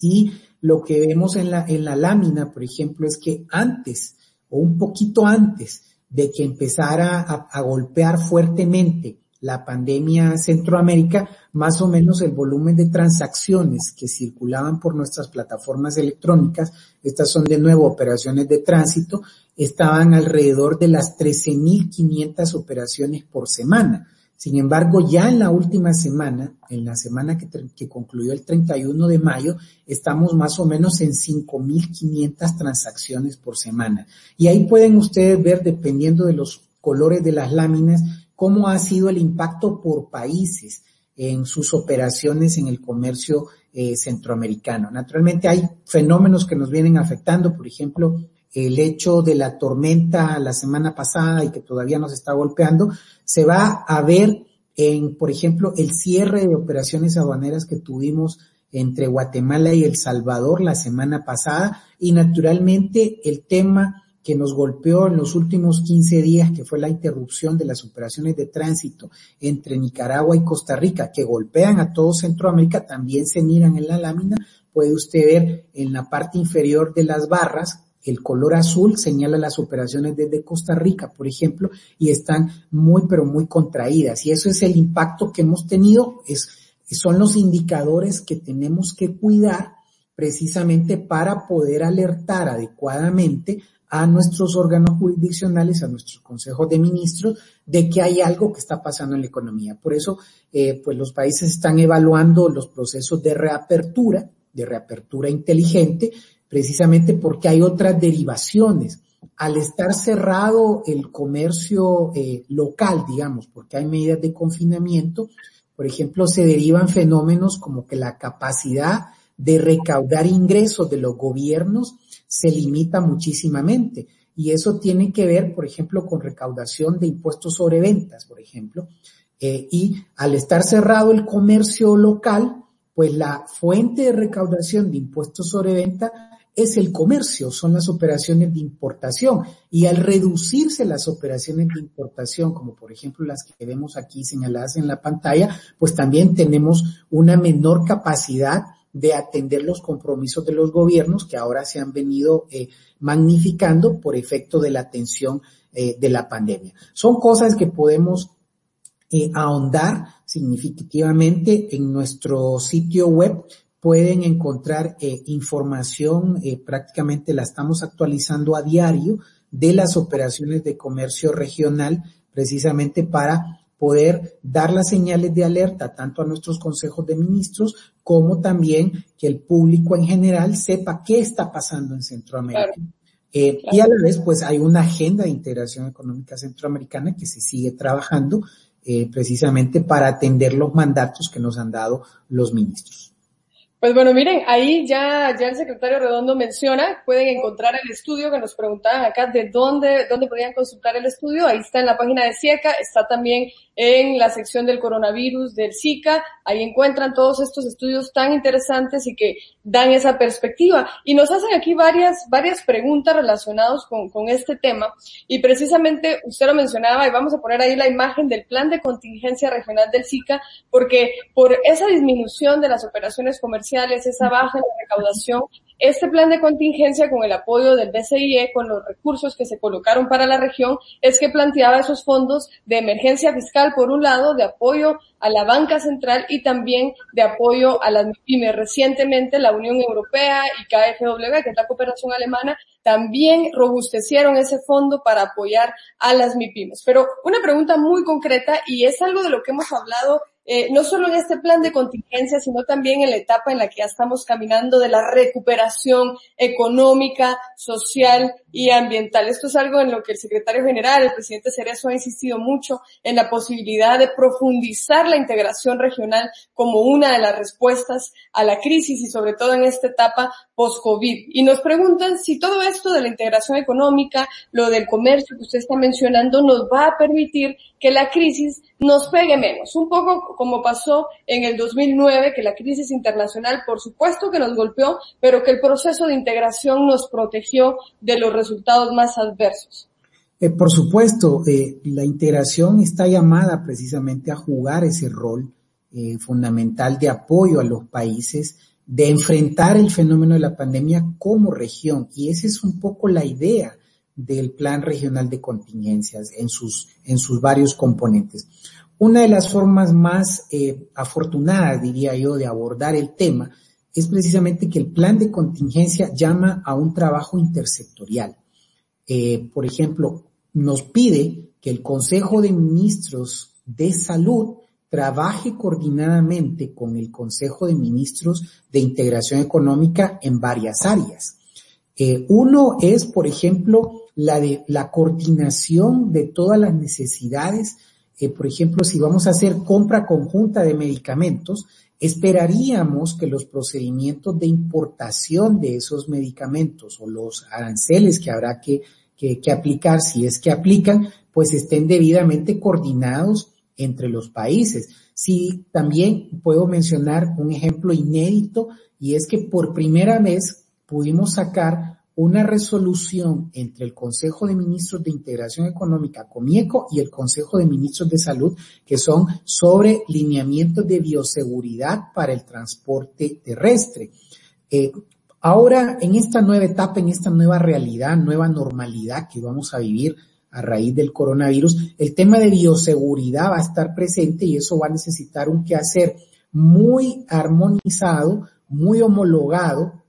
Y lo que vemos en la, en la lámina, por ejemplo, es que antes o un poquito antes de que empezara a, a golpear fuertemente la pandemia en Centroamérica, más o menos el volumen de transacciones que circulaban por nuestras plataformas electrónicas, estas son de nuevo operaciones de tránsito, estaban alrededor de las 13.500 operaciones por semana. Sin embargo, ya en la última semana, en la semana que, concluyó el 31 de mayo, estamos más o menos en 5.500 transacciones por semana. Y ahí pueden ustedes ver, dependiendo de los colores de las láminas, cómo ha sido el impacto por países en sus operaciones en el comercio eh, centroamericano. Naturalmente hay fenómenos que nos vienen afectando, por ejemplo, el hecho de la tormenta la semana pasada y que todavía nos está golpeando, se va a ver en, por ejemplo, el cierre de operaciones aduaneras que tuvimos entre Guatemala y El Salvador la semana pasada y naturalmente el tema que nos golpeó en los últimos 15 días, que fue la interrupción de las operaciones de tránsito entre Nicaragua y Costa Rica, que golpean a todo Centroamérica, también se miran en la lámina. Puede usted ver en la parte inferior de las barras el color azul señala las operaciones desde Costa Rica, por ejemplo, y están muy, pero muy contraídas. Y eso es el impacto que hemos tenido, es, son los indicadores que tenemos que cuidar precisamente para poder alertar adecuadamente a nuestros órganos jurisdiccionales, a nuestros consejos de ministros, de que hay algo que está pasando en la economía. Por eso, eh, pues los países están evaluando los procesos de reapertura, de reapertura inteligente, precisamente porque hay otras derivaciones. Al estar cerrado el comercio eh, local, digamos, porque hay medidas de confinamiento, por ejemplo, se derivan fenómenos como que la capacidad de recaudar ingresos de los gobiernos se limita muchísimamente. Y eso tiene que ver, por ejemplo, con recaudación de impuestos sobre ventas, por ejemplo. Eh, y al estar cerrado el comercio local, pues la fuente de recaudación de impuestos sobre venta es el comercio, son las operaciones de importación. Y al reducirse las operaciones de importación, como por ejemplo las que vemos aquí señaladas en la pantalla, pues también tenemos una menor capacidad de atender los compromisos de los gobiernos que ahora se han venido eh, magnificando por efecto de la atención eh, de la pandemia. Son cosas que podemos eh, ahondar significativamente en nuestro sitio web pueden encontrar eh, información, eh, prácticamente la estamos actualizando a diario, de las operaciones de comercio regional, precisamente para poder dar las señales de alerta tanto a nuestros consejos de ministros como también que el público en general sepa qué está pasando en Centroamérica. Eh, y a la vez, pues hay una agenda de integración económica centroamericana que se sigue trabajando eh, precisamente para atender los mandatos que nos han dado los ministros. Pues bueno, miren, ahí ya, ya el secretario Redondo menciona, pueden encontrar el estudio que nos preguntaban acá de dónde, dónde podían consultar el estudio. Ahí está en la página de CIECA, está también en la sección del coronavirus del Zika. Ahí encuentran todos estos estudios tan interesantes y que dan esa perspectiva. Y nos hacen aquí varias, varias preguntas relacionadas con, con este tema. Y precisamente usted lo mencionaba y vamos a poner ahí la imagen del plan de contingencia regional del Zika, porque por esa disminución de las operaciones comerciales esa baja en la recaudación, este plan de contingencia con el apoyo del BCIE, con los recursos que se colocaron para la región, es que planteaba esos fondos de emergencia fiscal, por un lado, de apoyo a la banca central y también de apoyo a las pymes. Recientemente la Unión Europea y KfW, que es la cooperación alemana, también robustecieron ese fondo para apoyar a las MIPIMES. Pero una pregunta muy concreta y es algo de lo que hemos hablado eh, no solo en este plan de contingencia, sino también en la etapa en la que ya estamos caminando de la recuperación económica, social y ambiental. Esto es algo en lo que el secretario general, el presidente Cerezo, ha insistido mucho en la posibilidad de profundizar la integración regional como una de las respuestas a la crisis y sobre todo en esta etapa post-COVID. Y nos preguntan si todo esto de la integración económica, lo del comercio que usted está mencionando, nos va a permitir que la crisis nos pegue menos. Un poco como pasó en el 2009, que la crisis internacional, por supuesto que nos golpeó, pero que el proceso de integración nos protegió de los resultados más adversos. Eh, por supuesto, eh, la integración está llamada precisamente a jugar ese rol eh, fundamental de apoyo a los países, de enfrentar el fenómeno de la pandemia como región. Y esa es un poco la idea del Plan Regional de Contingencias en sus, en sus varios componentes. Una de las formas más afortunadas, diría yo, de abordar el tema es precisamente que el plan de contingencia llama a un trabajo intersectorial. Eh, por ejemplo, nos pide que el Consejo de Ministros de Salud trabaje coordinadamente con el Consejo de Ministros de Integración Económica en varias áreas. Eh, uno es, por ejemplo, la de la coordinación de todas las necesidades. Eh, por ejemplo, si vamos a hacer compra conjunta de medicamentos, Esperaríamos que los procedimientos de importación de esos medicamentos o los aranceles que habrá que, que, aplicar, si es que aplican, pues estén debidamente coordinados entre los países. Sí, también puedo mencionar un ejemplo inédito y es que por primera vez pudimos sacar una resolución entre el Consejo de Ministros de Integración Económica, COMIECO, y el Consejo de Ministros de Salud, que son sobre lineamientos de bioseguridad para el transporte terrestre. Eh, ahora, en esta nueva etapa, en esta nueva realidad, nueva normalidad que vamos a vivir a raíz del coronavirus, el tema de bioseguridad va a estar presente y eso va a necesitar un quehacer muy armonizado, muy homologado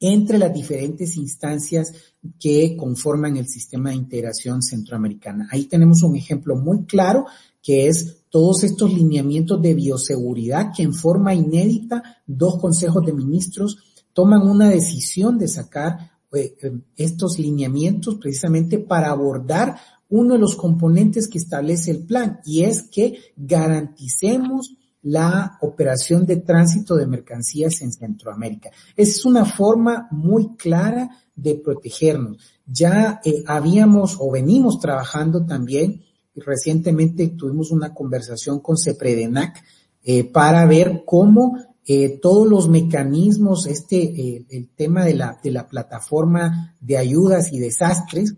entre las diferentes instancias que conforman el sistema de integración centroamericana. Ahí tenemos un ejemplo muy claro que es todos estos lineamientos de bioseguridad que en forma inédita dos consejos de ministros toman una decisión de sacar eh, eh, estos lineamientos precisamente para abordar uno de los componentes que establece el plan y es que garanticemos la operación de tránsito de mercancías en Centroamérica. Es una forma muy clara de protegernos. Ya eh, habíamos o venimos trabajando también, recientemente tuvimos una conversación con CEPREDENAC eh, para ver cómo eh, todos los mecanismos, este, el tema de la, de la plataforma de ayudas y desastres,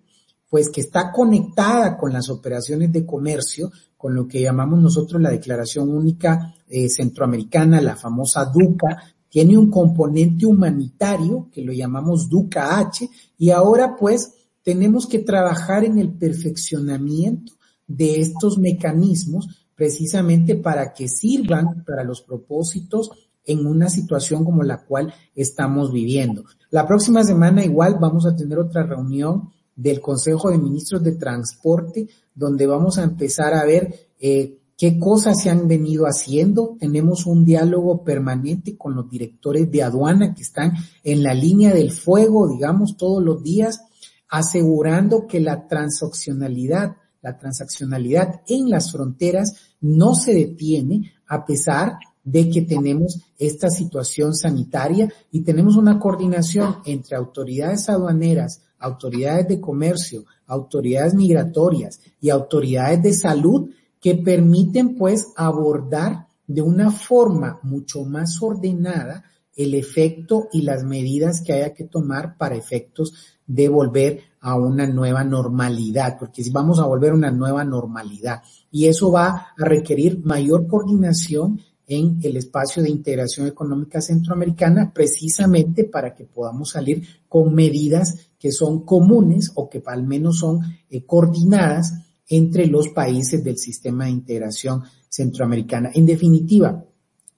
pues que está conectada con las operaciones de comercio, con lo que llamamos nosotros la Declaración Única eh, Centroamericana, la famosa DUCA, tiene un componente humanitario que lo llamamos DUCA-H y ahora pues tenemos que trabajar en el perfeccionamiento de estos mecanismos precisamente para que sirvan para los propósitos en una situación como la cual estamos viviendo. La próxima semana igual vamos a tener otra reunión del Consejo de Ministros de Transporte, donde vamos a empezar a ver eh, qué cosas se han venido haciendo. Tenemos un diálogo permanente con los directores de aduana que están en la línea del fuego, digamos, todos los días, asegurando que la transaccionalidad, la transaccionalidad en las fronteras no se detiene a pesar de que tenemos esta situación sanitaria y tenemos una coordinación entre autoridades aduaneras, autoridades de comercio, autoridades migratorias y autoridades de salud que permiten pues abordar de una forma mucho más ordenada el efecto y las medidas que haya que tomar para efectos de volver a una nueva normalidad, porque si vamos a volver a una nueva normalidad y eso va a requerir mayor coordinación en el espacio de integración económica centroamericana precisamente para que podamos salir con medidas que son comunes o que al menos son eh, coordinadas entre los países del sistema de integración centroamericana. En definitiva,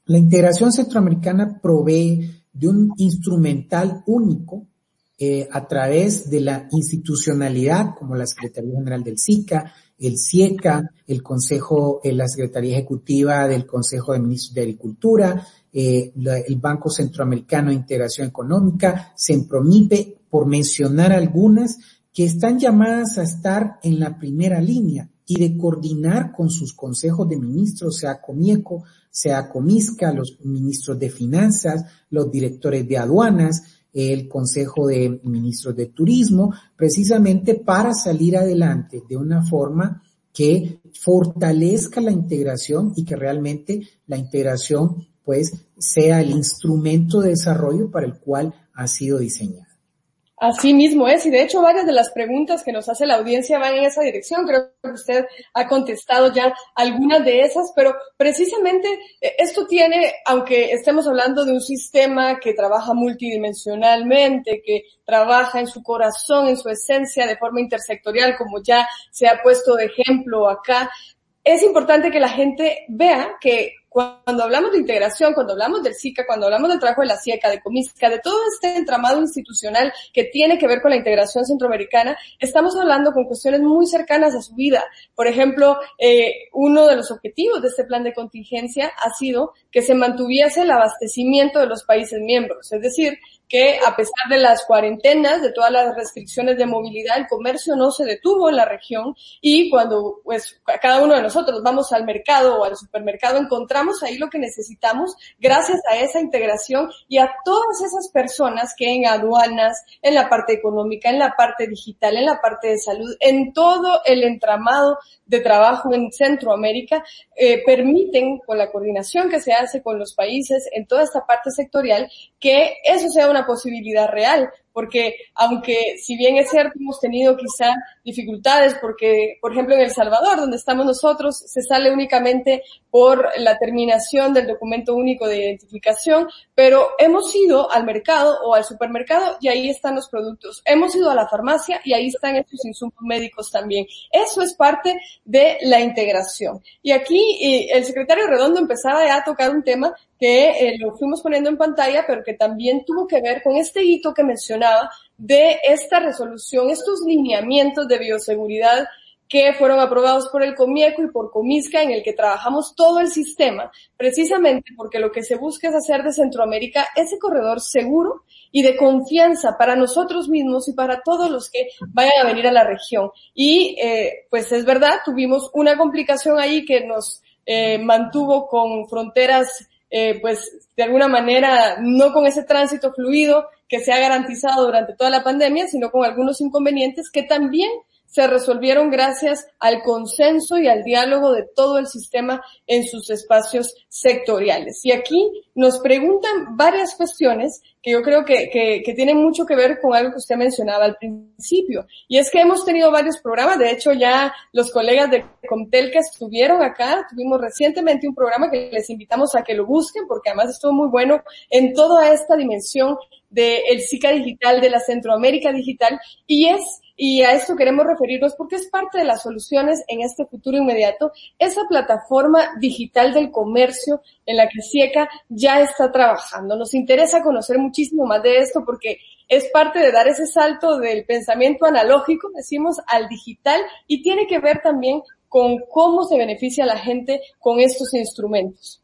la integración centroamericana provee de un instrumental único eh, a través de la institucionalidad, como la Secretaría General del SICA, el CIECA, el Consejo, eh, la Secretaría Ejecutiva del Consejo de Ministros de Agricultura, eh, el Banco Centroamericano de Integración Económica, SEMPROMIPE, por mencionar algunas, que están llamadas a estar en la primera línea y de coordinar con sus consejos de ministros, sea Comieco, sea Comisca, los ministros de finanzas, los directores de aduanas, el Consejo de Ministros de Turismo, precisamente para salir adelante de una forma que fortalezca la integración y que realmente la integración pues sea el instrumento de desarrollo para el cual ha sido diseñada. Así mismo es, y de hecho varias de las preguntas que nos hace la audiencia van en esa dirección. Creo que usted ha contestado ya algunas de esas, pero precisamente eh, esto tiene, aunque estemos hablando de un sistema que trabaja multidimensionalmente, que trabaja en su corazón, en su esencia, de forma intersectorial, como ya se ha puesto de ejemplo acá, es importante que la gente vea que cuando hablamos de integración, cuando hablamos del SICA, cuando hablamos del trabajo de la CIECA, de Comisca, de todo este entramado institucional que tiene que ver con la integración centroamericana, estamos hablando con cuestiones muy cercanas a su vida. Por ejemplo, eh, uno de los objetivos de este plan de contingencia ha sido que se mantuviese el abastecimiento de los países miembros, es decir, que a pesar de las cuarentenas, de todas las restricciones de movilidad, el comercio no se detuvo en la región y cuando pues cada uno de nosotros vamos al mercado o al supermercado encontramos ahí lo que necesitamos gracias a esa integración y a todas esas personas que en aduanas, en la parte económica, en la parte digital, en la parte de salud, en todo el entramado de trabajo en Centroamérica eh, permiten, con la coordinación que se hace con los países en toda esta parte sectorial, que eso sea una posibilidad real porque aunque si bien es cierto hemos tenido quizá dificultades porque, por ejemplo, en El Salvador, donde estamos nosotros, se sale únicamente por la terminación del documento único de identificación, pero hemos ido al mercado o al supermercado y ahí están los productos. Hemos ido a la farmacia y ahí están estos insumos médicos también. Eso es parte de la integración. Y aquí el secretario Redondo empezaba ya a tocar un tema que eh, lo fuimos poniendo en pantalla, pero que también tuvo que ver con este hito que mencionaba de esta resolución, estos lineamientos de bioseguridad que fueron aprobados por el Comieco y por Comisca, en el que trabajamos todo el sistema, precisamente porque lo que se busca es hacer de Centroamérica ese corredor seguro y de confianza para nosotros mismos y para todos los que vayan a venir a la región. Y eh, pues es verdad, tuvimos una complicación ahí que nos eh, mantuvo con fronteras eh, pues de alguna manera no con ese tránsito fluido que se ha garantizado durante toda la pandemia, sino con algunos inconvenientes que también se resolvieron gracias al consenso y al diálogo de todo el sistema en sus espacios sectoriales. Y aquí nos preguntan varias cuestiones que yo creo que, que, tienen mucho que ver con algo que usted mencionaba al principio. Y es que hemos tenido varios programas, de hecho ya los colegas de Comtel que estuvieron acá, tuvimos recientemente un programa que les invitamos a que lo busquen porque además estuvo muy bueno en toda esta dimensión del SICA Digital, de la Centroamérica Digital, y es y a esto queremos referirnos porque es parte de las soluciones en este futuro inmediato, esa plataforma digital del comercio en la que SIECA ya está trabajando. Nos interesa conocer muchísimo más de esto porque es parte de dar ese salto del pensamiento analógico, decimos, al digital y tiene que ver también con cómo se beneficia la gente con estos instrumentos.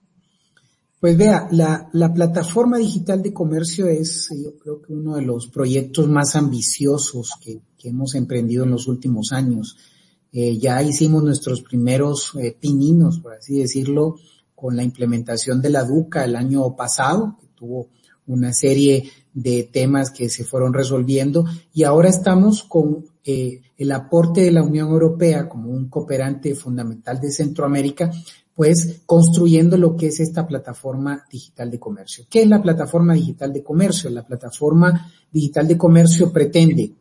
Pues vea, la, la, plataforma digital de comercio es, yo creo que uno de los proyectos más ambiciosos que, que hemos emprendido en los últimos años. Eh, ya hicimos nuestros primeros eh, pininos, por así decirlo, con la implementación de la DUCA el año pasado, que tuvo una serie de temas que se fueron resolviendo y ahora estamos con eh, el aporte de la Unión Europea como un cooperante fundamental de Centroamérica pues construyendo lo que es esta plataforma digital de comercio. ¿Qué es la plataforma digital de comercio? La plataforma digital de comercio pretende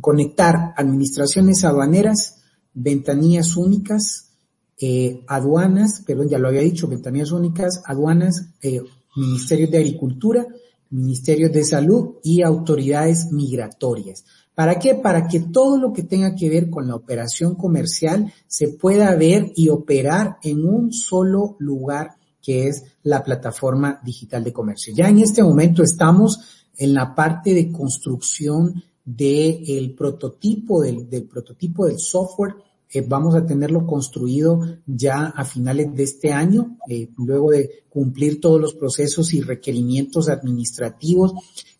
conectar administraciones aduaneras, ventanillas únicas, eh, aduanas, perdón, ya lo había dicho, ventanillas únicas, aduanas, eh, ministerios de agricultura, ministerios de salud y autoridades migratorias. ¿Para qué? Para que todo lo que tenga que ver con la operación comercial se pueda ver y operar en un solo lugar que es la plataforma digital de comercio. Ya en este momento estamos en la parte de construcción del prototipo, del, prototipo del software eh, vamos a tenerlo construido ya a finales de este año, eh, luego de cumplir todos los procesos y requerimientos administrativos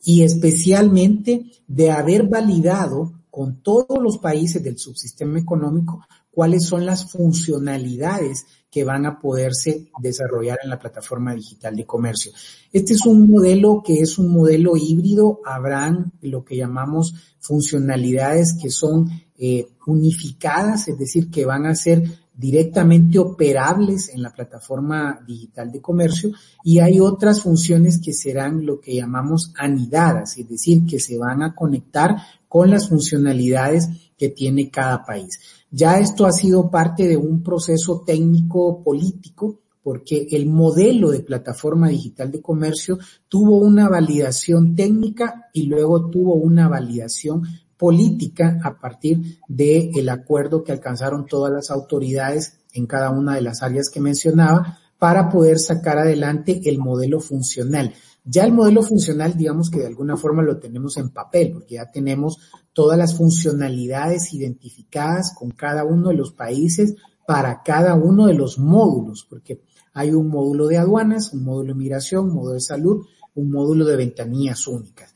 y especialmente de haber validado con todos los países del subsistema económico cuáles son las funcionalidades que van a poderse desarrollar en la plataforma digital de comercio. Este es un modelo que es un modelo híbrido. Habrán lo que llamamos funcionalidades que son eh, unificadas, es decir, que van a ser directamente operables en la plataforma digital de comercio y hay otras funciones que serán lo que llamamos anidadas, es decir, que se van a conectar con las funcionalidades que tiene cada país. Ya esto ha sido parte de un proceso técnico político porque el modelo de plataforma digital de comercio tuvo una validación técnica y luego tuvo una validación política a partir del acuerdo que alcanzaron todas las autoridades en cada una de las áreas que mencionaba para poder sacar adelante el modelo funcional. Ya el modelo funcional, digamos que de alguna forma lo tenemos en papel, porque ya tenemos todas las funcionalidades identificadas con cada uno de los países para cada uno de los módulos, porque hay un módulo de aduanas, un módulo de migración, un módulo de salud, un módulo de ventanillas únicas.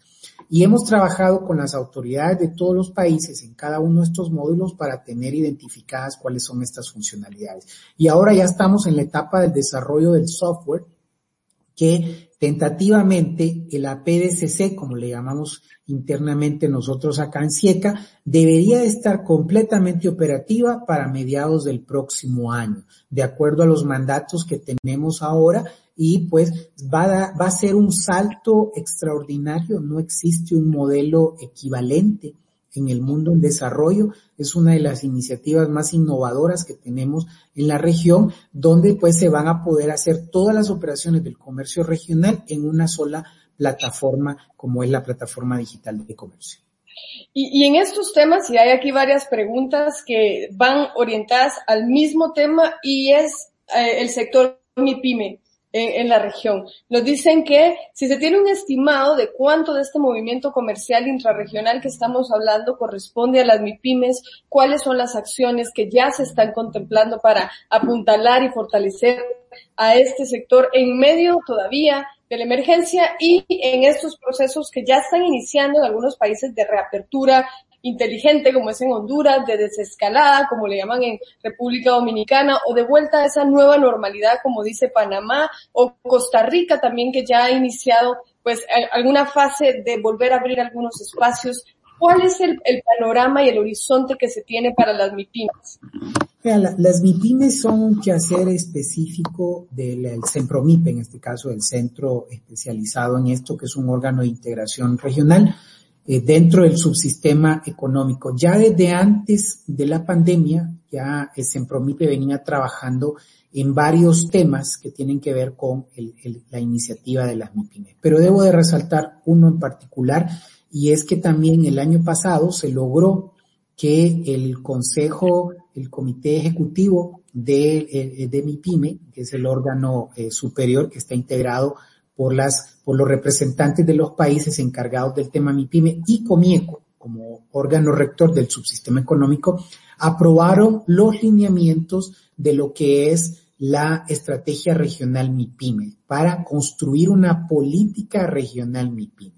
Y hemos trabajado con las autoridades de todos los países en cada uno de estos módulos para tener identificadas cuáles son estas funcionalidades. Y ahora ya estamos en la etapa del desarrollo del software que tentativamente el APDCC, como le llamamos internamente nosotros acá en SIECA, debería estar completamente operativa para mediados del próximo año, de acuerdo a los mandatos que tenemos ahora y pues va a, va a ser un salto extraordinario, no existe un modelo equivalente en el mundo en desarrollo. Es una de las iniciativas más innovadoras que tenemos en la región, donde pues se van a poder hacer todas las operaciones del comercio regional en una sola plataforma como es la plataforma digital de comercio. Y, y, en estos temas, y hay aquí varias preguntas que van orientadas al mismo tema y es eh, el sector MIPYME en, la región. Nos dicen que si se tiene un estimado de cuánto de este movimiento comercial intrarregional que estamos hablando corresponde a las MIPIMES, cuáles son las acciones que ya se están contemplando para apuntalar y fortalecer a este sector en medio todavía de la emergencia y en estos procesos que ya están iniciando en algunos países de reapertura inteligente como es en Honduras, de desescalada como le llaman en República Dominicana o de vuelta a esa nueva normalidad como dice Panamá o Costa Rica también que ya ha iniciado pues alguna fase de volver a abrir algunos espacios. ¿Cuál es el, panorama y el horizonte que se tiene para las MIPIMES? las MIPIMES son un quehacer específico del CENPROMIP, en este caso el Centro Especializado en esto, que es un órgano de integración regional eh, dentro del subsistema económico. Ya desde antes de la pandemia, ya Sempromipe venía trabajando en varios temas que tienen que ver con la iniciativa de las MIPIME. Pero debo de resaltar uno en particular y es que también el año pasado se logró que el Consejo, el Comité Ejecutivo de, eh, de MIPIME, que es el órgano eh, superior que está integrado por las, por los representantes de los países encargados del tema MIPIME y COMIECO, como órgano rector del subsistema económico, aprobaron los lineamientos de lo que es la estrategia regional MIPIME para construir una política regional MIPIME.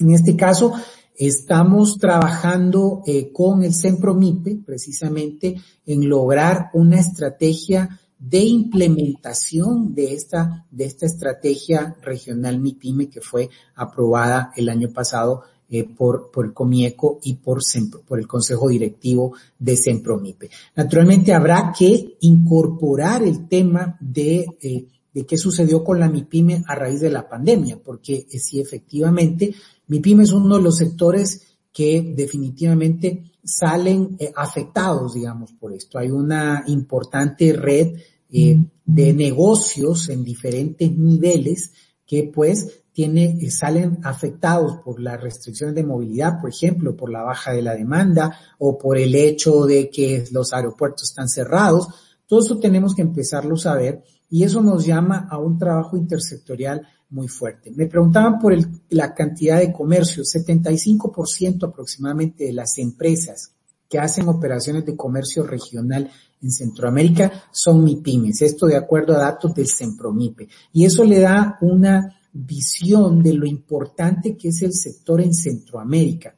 En este caso, estamos trabajando eh, con el CEMPROMIPE precisamente en lograr una estrategia de implementación de esta, de esta estrategia regional MIPIME que fue aprobada el año pasado eh, por, por el COMIECO y por, por el Consejo Directivo de CEMPROMIPE. Naturalmente habrá que incorporar el tema de, eh, de qué sucedió con la MIPIME a raíz de la pandemia, porque eh, si efectivamente MIPIME es uno de los sectores que definitivamente salen afectados, digamos, por esto. Hay una importante red de negocios en diferentes niveles que pues tiene, eh, salen afectados por las restricciones de movilidad, por ejemplo, por la baja de la demanda o por el hecho de que los aeropuertos están cerrados. Todo eso tenemos que empezarlo a ver y eso nos llama a un trabajo intersectorial muy fuerte. Me preguntaban por el, la cantidad de comercio. 75% aproximadamente de las empresas que hacen operaciones de comercio regional en Centroamérica son MIPIMES. Esto de acuerdo a datos del CEMPROMIPE. Y eso le da una visión de lo importante que es el sector en Centroamérica.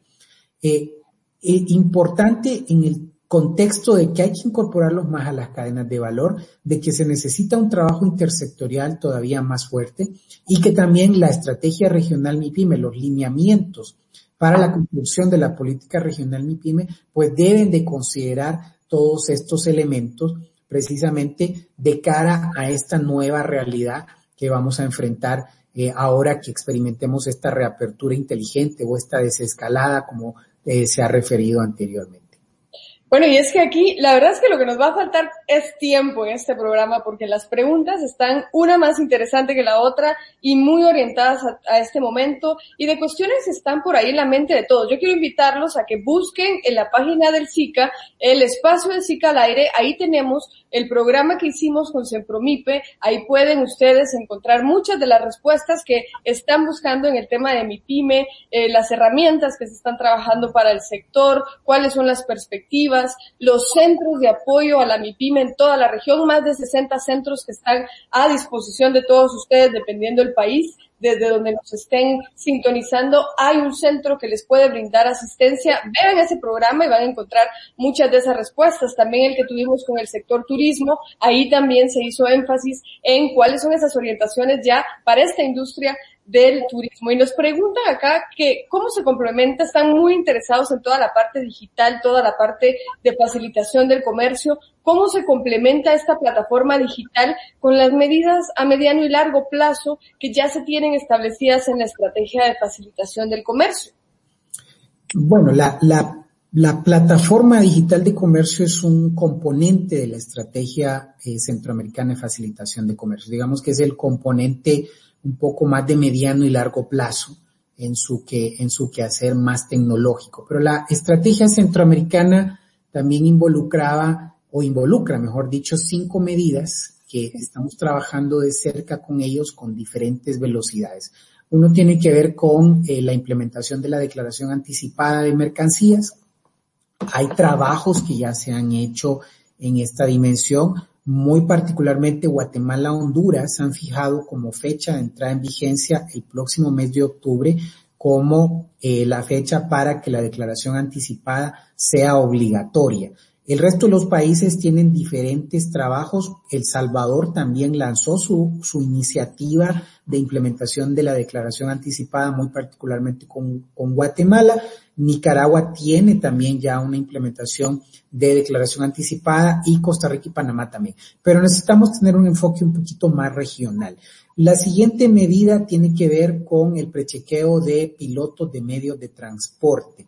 Eh, importante en el contexto de que hay que incorporarlos más a las cadenas de valor, de que se necesita un trabajo intersectorial todavía más fuerte y que también la estrategia regional MIPIME, los lineamientos para la construcción de la política regional MIPIME, pues deben de considerar todos estos elementos precisamente de cara a esta nueva realidad que vamos a enfrentar eh, ahora que experimentemos esta reapertura inteligente o esta desescalada como eh, se ha referido anteriormente. Bueno, y es que aquí la verdad es que lo que nos va a faltar es tiempo en este programa porque las preguntas están una más interesante que la otra y muy orientadas a, este momento y de cuestiones están por ahí en la mente de todos. Yo quiero invitarlos a que busquen en la página del SICA el espacio del SICA al aire. Ahí tenemos el programa que hicimos con Sempromipe. Ahí pueden ustedes encontrar muchas de las respuestas que están buscando en el tema de mi pyme, eh, las herramientas que se están trabajando para el sector, cuáles son las perspectivas los centros de apoyo a la MIPIME en toda la región, más de 60 centros que están a disposición de todos ustedes dependiendo del país desde donde nos estén sintonizando, hay un centro que les puede brindar asistencia. Vean ese programa y van a encontrar muchas de esas respuestas. También el que tuvimos con el sector turismo, ahí también se hizo énfasis en cuáles son esas orientaciones ya para esta industria del turismo. Y nos preguntan acá que cómo se complementa, están muy interesados en toda la parte digital, toda la parte de facilitación del comercio, cómo se complementa esta plataforma digital con las medidas a mediano y largo plazo que ya se tienen establecidas en la estrategia de facilitación del comercio. Bueno, la, la, la plataforma digital de comercio es un componente de la estrategia eh, centroamericana de facilitación de comercio. Digamos que es el componente un poco más de mediano y largo plazo en su que, en su quehacer más tecnológico. Pero la estrategia centroamericana también involucraba o involucra, mejor dicho, cinco medidas que estamos trabajando de cerca con ellos con diferentes velocidades. Uno tiene que ver con eh, la implementación de la declaración anticipada de mercancías. Hay trabajos que ya se han hecho en esta dimensión. Muy particularmente Guatemala, Honduras han fijado como fecha de entrada en vigencia el próximo mes de octubre como eh, la fecha para que la declaración anticipada sea obligatoria. El resto de los países tienen diferentes trabajos. El Salvador también lanzó su, su iniciativa de implementación de la declaración anticipada, muy particularmente con, con Guatemala. Nicaragua tiene también ya una implementación de declaración anticipada y Costa Rica y Panamá también. Pero necesitamos tener un enfoque un poquito más regional. La siguiente medida tiene que ver con el prechequeo de pilotos de medios de transporte.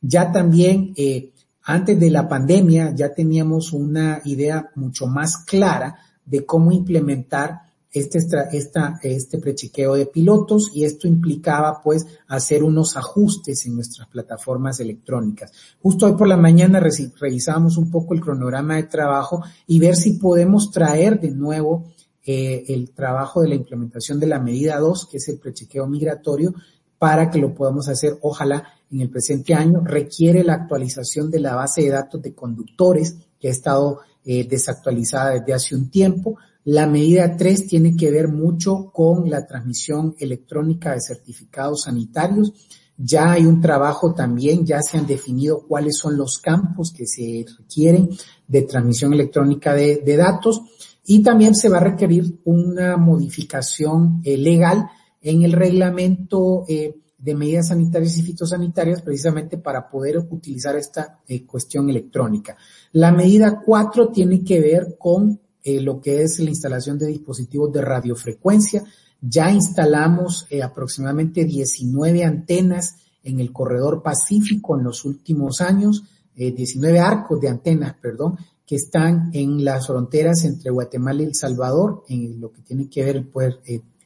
Ya también, eh, antes de la pandemia, ya teníamos una idea mucho más clara de cómo implementar este, esta, este prechequeo de pilotos y esto implicaba pues hacer unos ajustes en nuestras plataformas electrónicas. Justo hoy por la mañana revisamos un poco el cronograma de trabajo y ver si podemos traer de nuevo eh, el trabajo de la implementación de la medida 2, que es el prechequeo migratorio, para que lo podamos hacer, ojalá, en el presente año. Requiere la actualización de la base de datos de conductores, que ha estado eh, desactualizada desde hace un tiempo. La medida 3 tiene que ver mucho con la transmisión electrónica de certificados sanitarios. Ya hay un trabajo también, ya se han definido cuáles son los campos que se requieren de transmisión electrónica de, datos y también se va a requerir una modificación eh, legal en el reglamento eh, de medidas sanitarias y fitosanitarias precisamente para poder utilizar esta eh, cuestión electrónica. La medida 4 tiene que ver con eh, lo que es la instalación de dispositivos de radiofrecuencia. Ya instalamos eh, aproximadamente 19 antenas en el corredor pacífico en los últimos años, 19 eh, arcos de antenas, perdón, que están en las fronteras entre Guatemala y El Salvador, en lo que tiene que ver pues,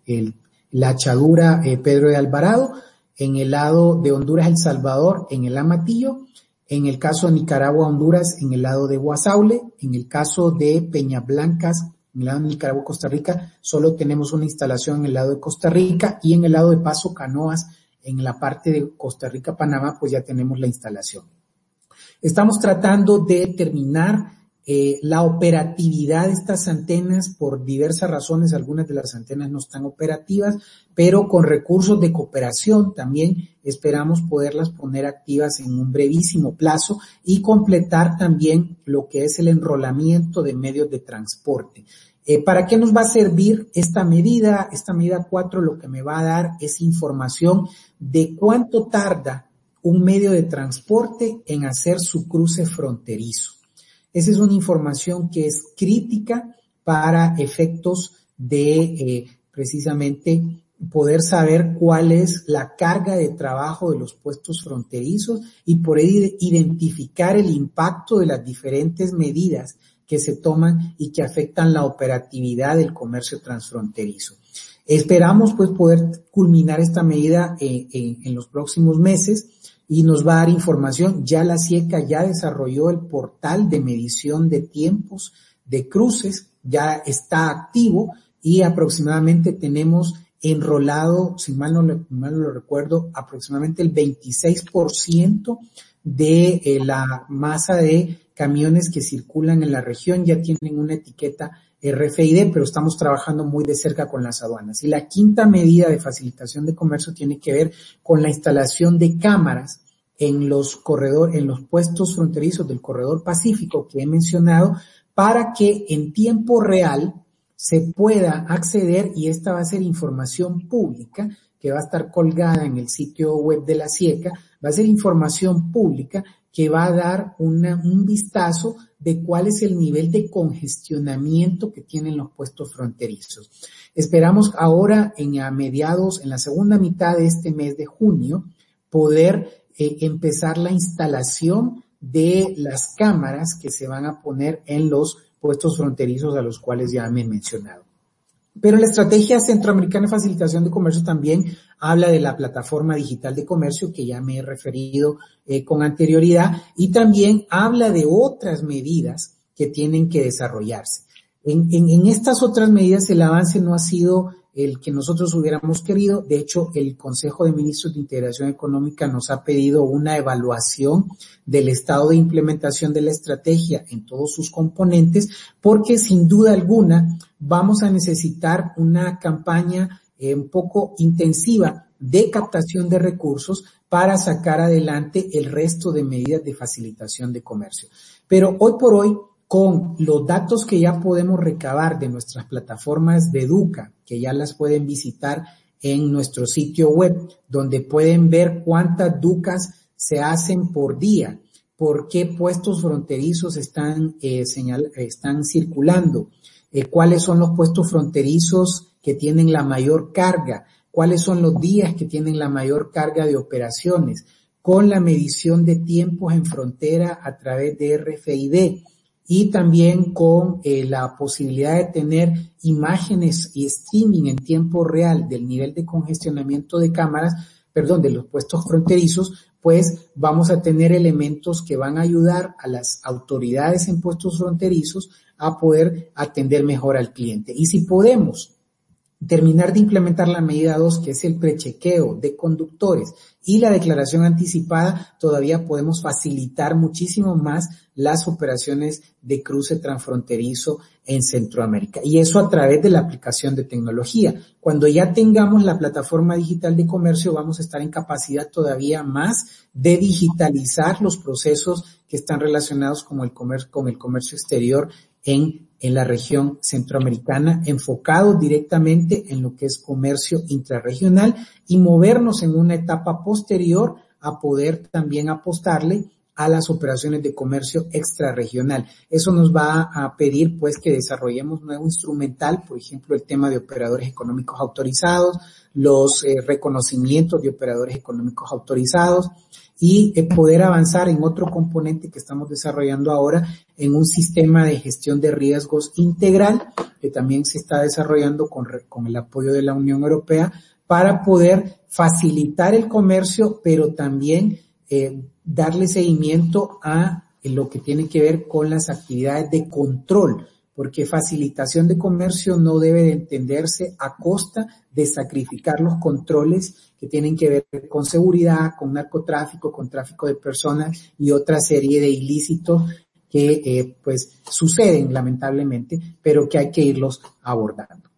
el, la achadura Pedro de Alvarado, en el lado de Honduras, El Salvador, en el Amatillo, en el caso de Nicaragua, Honduras, en el lado de Guasaule, en el caso de Peñablancas, en el lado de Nicaragua, Costa Rica, solo tenemos una instalación en el lado de Costa Rica y en el lado de Paso Canoas, en la parte de Costa Rica, Panamá, pues ya tenemos la instalación. Estamos tratando de terminar eh, la operatividad de estas antenas por diversas razones, algunas de las antenas no están operativas, pero con recursos de cooperación también esperamos poderlas poner activas en un brevísimo plazo y completar también lo que es el enrolamiento de medios de transporte. Eh, ¿Para qué nos va a servir esta medida? Esta medida 4 lo que me va a dar es información de cuánto tarda un medio de transporte en hacer su cruce fronterizo. Esa es una información que es crítica para efectos de eh, precisamente poder saber cuál es la carga de trabajo de los puestos fronterizos y por identificar el impacto de las diferentes medidas que se toman y que afectan la operatividad del comercio transfronterizo. Esperamos pues poder culminar esta medida eh, en los próximos meses y nos va a dar información. Ya la SIECA ya desarrolló el portal de medición de tiempos de cruces, ya está activo y aproximadamente tenemos enrolado, si mal no, mal lo recuerdo, aproximadamente el 26% de eh, la masa de camiones que circulan en la región ya tienen una etiqueta RFID, pero estamos trabajando muy de cerca con las aduanas. Y la quinta medida de facilitación de comercio tiene que ver con la instalación de cámaras en los corredores, en los puestos fronterizos del corredor pacífico que he mencionado, para que en tiempo real se pueda acceder y esta va a ser información pública que va a estar colgada en el sitio web de la SIECA, va a ser información pública que va a dar un vistazo de cuál es el nivel de congestionamiento que tienen los puestos fronterizos. Esperamos ahora en a mediados, en la segunda mitad de este mes de junio, poder eh, empezar la instalación de las cámaras que se van a poner en los puestos fronterizos a los cuales ya me he mencionado. Pero la estrategia centroamericana de facilitación de comercio también habla de la plataforma digital de comercio que ya me he referido eh, con anterioridad y también habla de otras medidas que tienen que desarrollarse. En, en, estas otras medidas el avance no ha sido el que nosotros hubiéramos querido. De hecho, el Consejo de Ministros de Integración Económica nos ha pedido una evaluación del estado de implementación de la estrategia en todos sus componentes, porque sin duda alguna vamos a necesitar una campaña eh, un poco intensiva de captación de recursos para sacar adelante el resto de medidas de facilitación de comercio. Pero hoy por hoy, con los datos que ya podemos recabar de nuestras plataformas de Educa, que ya las pueden visitar en nuestro sitio web, donde pueden ver cuántas ducas se hacen por día, por qué puestos fronterizos están, eh, circulando, eh, cuáles son los puestos fronterizos que tienen la mayor carga, cuáles son los días que tienen la mayor carga de operaciones, con la medición de tiempos en frontera a través de RFID y también con eh, la posibilidad de tener imágenes y streaming en tiempo real del nivel de congestionamiento de cámaras, perdón, de los puestos fronterizos, pues vamos a tener elementos que van a ayudar a las autoridades en puestos fronterizos a poder atender mejor al cliente. Y si podemos terminar de implementar la medida 2, que es el prechequeo de conductores y la declaración anticipada, todavía podemos facilitar muchísimo más las operaciones de cruce transfronterizo en Centroamérica. Y eso a través de la aplicación de tecnología. Cuando ya tengamos la plataforma digital de comercio, vamos a estar en capacidad todavía más de digitalizar los procesos que están relacionados con el comercio, con el comercio exterior en en la región centroamericana, enfocado directamente en lo que es comercio intrarregional y movernos en una etapa posterior a poder también apostarle a las operaciones de comercio extrarregional. Eso nos va a pedir pues que desarrollemos nuevo instrumental, por ejemplo, el tema de operadores económicos autorizados, los eh, reconocimientos de operadores económicos autorizados, y eh, poder avanzar en otro componente que estamos desarrollando ahora en un sistema de gestión de riesgos integral que también se está desarrollando con, con el apoyo de la Unión Europea para poder facilitar el comercio, pero también eh, darle seguimiento a lo que tiene que ver con las actividades de control porque facilitación de comercio no debe de entenderse a costa de sacrificar los controles que tienen que ver con seguridad, con narcotráfico, con tráfico de personas y otra serie de ilícitos que eh, pues suceden lamentablemente, pero que hay que irlos abordando.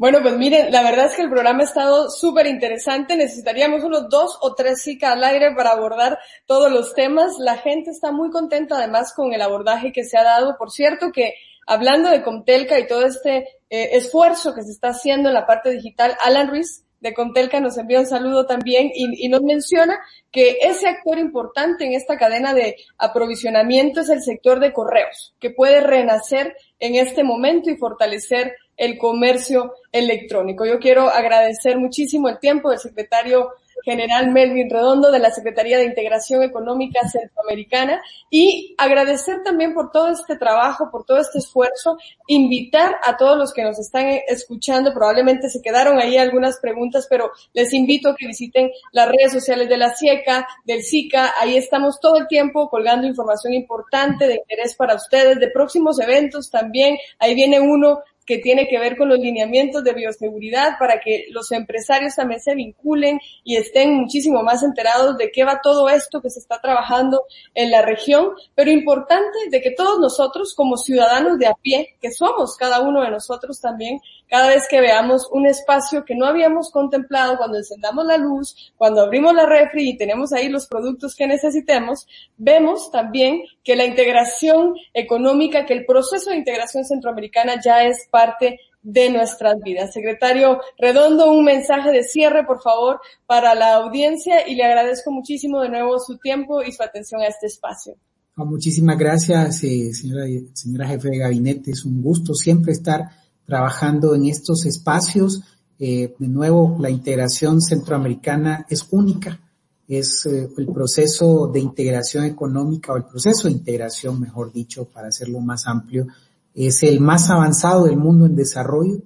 Bueno, pues miren, la verdad es que el programa ha estado súper interesante. Necesitaríamos unos dos o tres SICA al aire para abordar todos los temas. La gente está muy contenta además con el abordaje que se ha dado. Por cierto que hablando de Comtelca y todo este eh, esfuerzo que se está haciendo en la parte digital, Alan Ruiz de Comtelca nos envía un saludo también y, y, nos menciona que ese actor importante en esta cadena de aprovisionamiento es el sector de correos, que puede renacer en este momento y fortalecer el comercio electrónico. Yo quiero agradecer muchísimo el tiempo del secretario general Melvin Redondo de la Secretaría de Integración Económica Centroamericana y agradecer también por todo este trabajo, por todo este esfuerzo, invitar a todos los que nos están escuchando, probablemente se quedaron ahí algunas preguntas, pero les invito a que visiten las redes sociales de la CIECA, del SICA, ahí estamos todo el tiempo colgando información importante de interés para ustedes, de próximos eventos también, ahí viene uno que tiene que ver con los lineamientos de bioseguridad para que los empresarios también se vinculen y estén muchísimo más enterados de qué va todo esto que se está trabajando en la región, pero importante de que todos nosotros como ciudadanos de a pie, que somos cada uno de nosotros también, cada vez que veamos un espacio que no habíamos contemplado cuando encendamos la luz, cuando abrimos la refri y tenemos ahí los productos que necesitemos, vemos también que la integración económica, que el proceso de integración centroamericana ya es parte de nuestras vidas. Secretario Redondo, un mensaje de cierre, por favor, para la audiencia y le agradezco muchísimo de nuevo su tiempo y su atención a este espacio. Muchísimas gracias, eh, señora, señora jefe de gabinete. Es un gusto siempre estar trabajando en estos espacios. Eh, de nuevo, la integración centroamericana es única, es eh, el proceso de integración económica o el proceso de integración, mejor dicho, para hacerlo más amplio, es el más avanzado del mundo en desarrollo,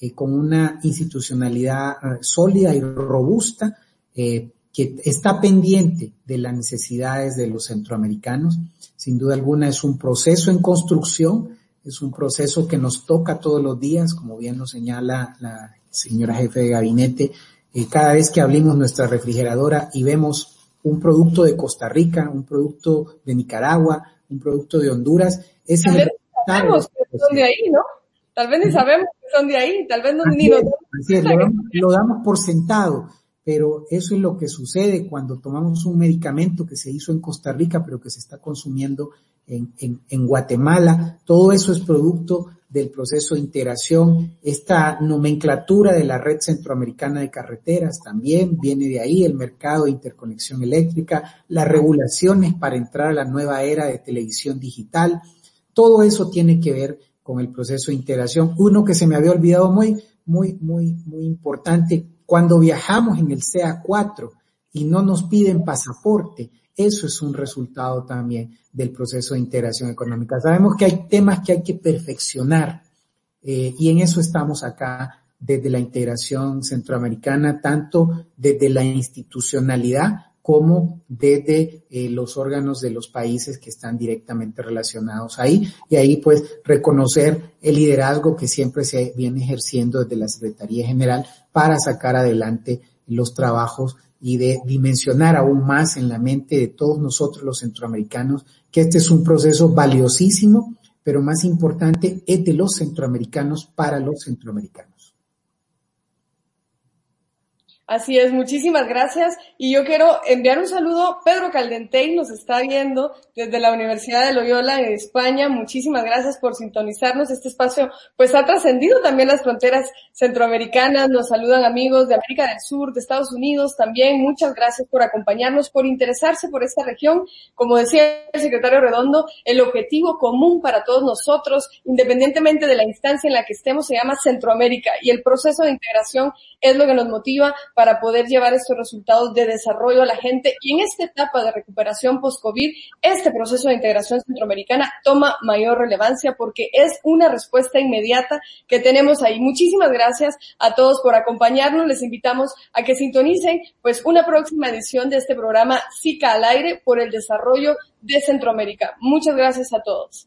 eh, con una institucionalidad sólida y robusta que está pendiente de las necesidades de los centroamericanos. Sin duda alguna es un proceso en construcción, es un proceso que nos toca todos los días, como bien lo señala la señora jefe de gabinete. Eh, cada vez que abrimos nuestra refrigeradora y vemos un producto de Costa Rica, un producto de Nicaragua, un producto de Honduras, es tal vez sabemos que son de ahí, ¿no? Tal vez ni sabemos que son de ahí, tal vez no, ni lo, lo damos por sentado, pero eso es lo que sucede cuando tomamos un medicamento que se hizo en Costa Rica, pero que se está consumiendo en, en, en, Guatemala. Todo eso es producto del proceso de integración, esta nomenclatura de la red centroamericana de carreteras también viene de ahí, el mercado de interconexión eléctrica, las regulaciones para entrar a la nueva era de televisión digital, todo eso tiene que ver con el proceso de integración. Uno que se me había olvidado muy, muy, muy, muy importante, cuando viajamos en el CA4 y no nos piden pasaporte, eso es un resultado también del proceso de integración económica. Sabemos que hay temas que hay que perfeccionar eh, y en eso estamos acá desde la integración centroamericana, tanto desde la institucionalidad como desde eh, los órganos de los países que están directamente relacionados ahí y ahí pues reconocer el liderazgo que siempre se viene ejerciendo desde la Secretaría General para sacar adelante los trabajos y de dimensionar aún más en la mente de todos nosotros los centroamericanos que este es un proceso valiosísimo, pero más importante es de los centroamericanos para los centroamericanos. Así es, muchísimas gracias. Y yo quiero enviar un saludo. Pedro Caldentey nos está viendo desde la Universidad de Loyola en España. Muchísimas gracias por sintonizarnos. Este espacio pues ha trascendido también las fronteras centroamericanas. Nos saludan amigos de América del Sur, de Estados Unidos también. Muchas gracias por acompañarnos, por interesarse por esta región. Como decía el secretario Redondo, el objetivo común para todos nosotros, independientemente de la instancia en la que estemos, se llama Centroamérica y el proceso de integración es lo que nos motiva para poder llevar estos resultados de desarrollo a la gente. Y en esta etapa de recuperación post-COVID, este proceso de integración centroamericana toma mayor relevancia porque es una respuesta inmediata que tenemos ahí. Muchísimas gracias a todos por acompañarnos. Les invitamos a que sintonicen pues una próxima edición de este programa SICA al aire por el desarrollo de Centroamérica. Muchas gracias a todos.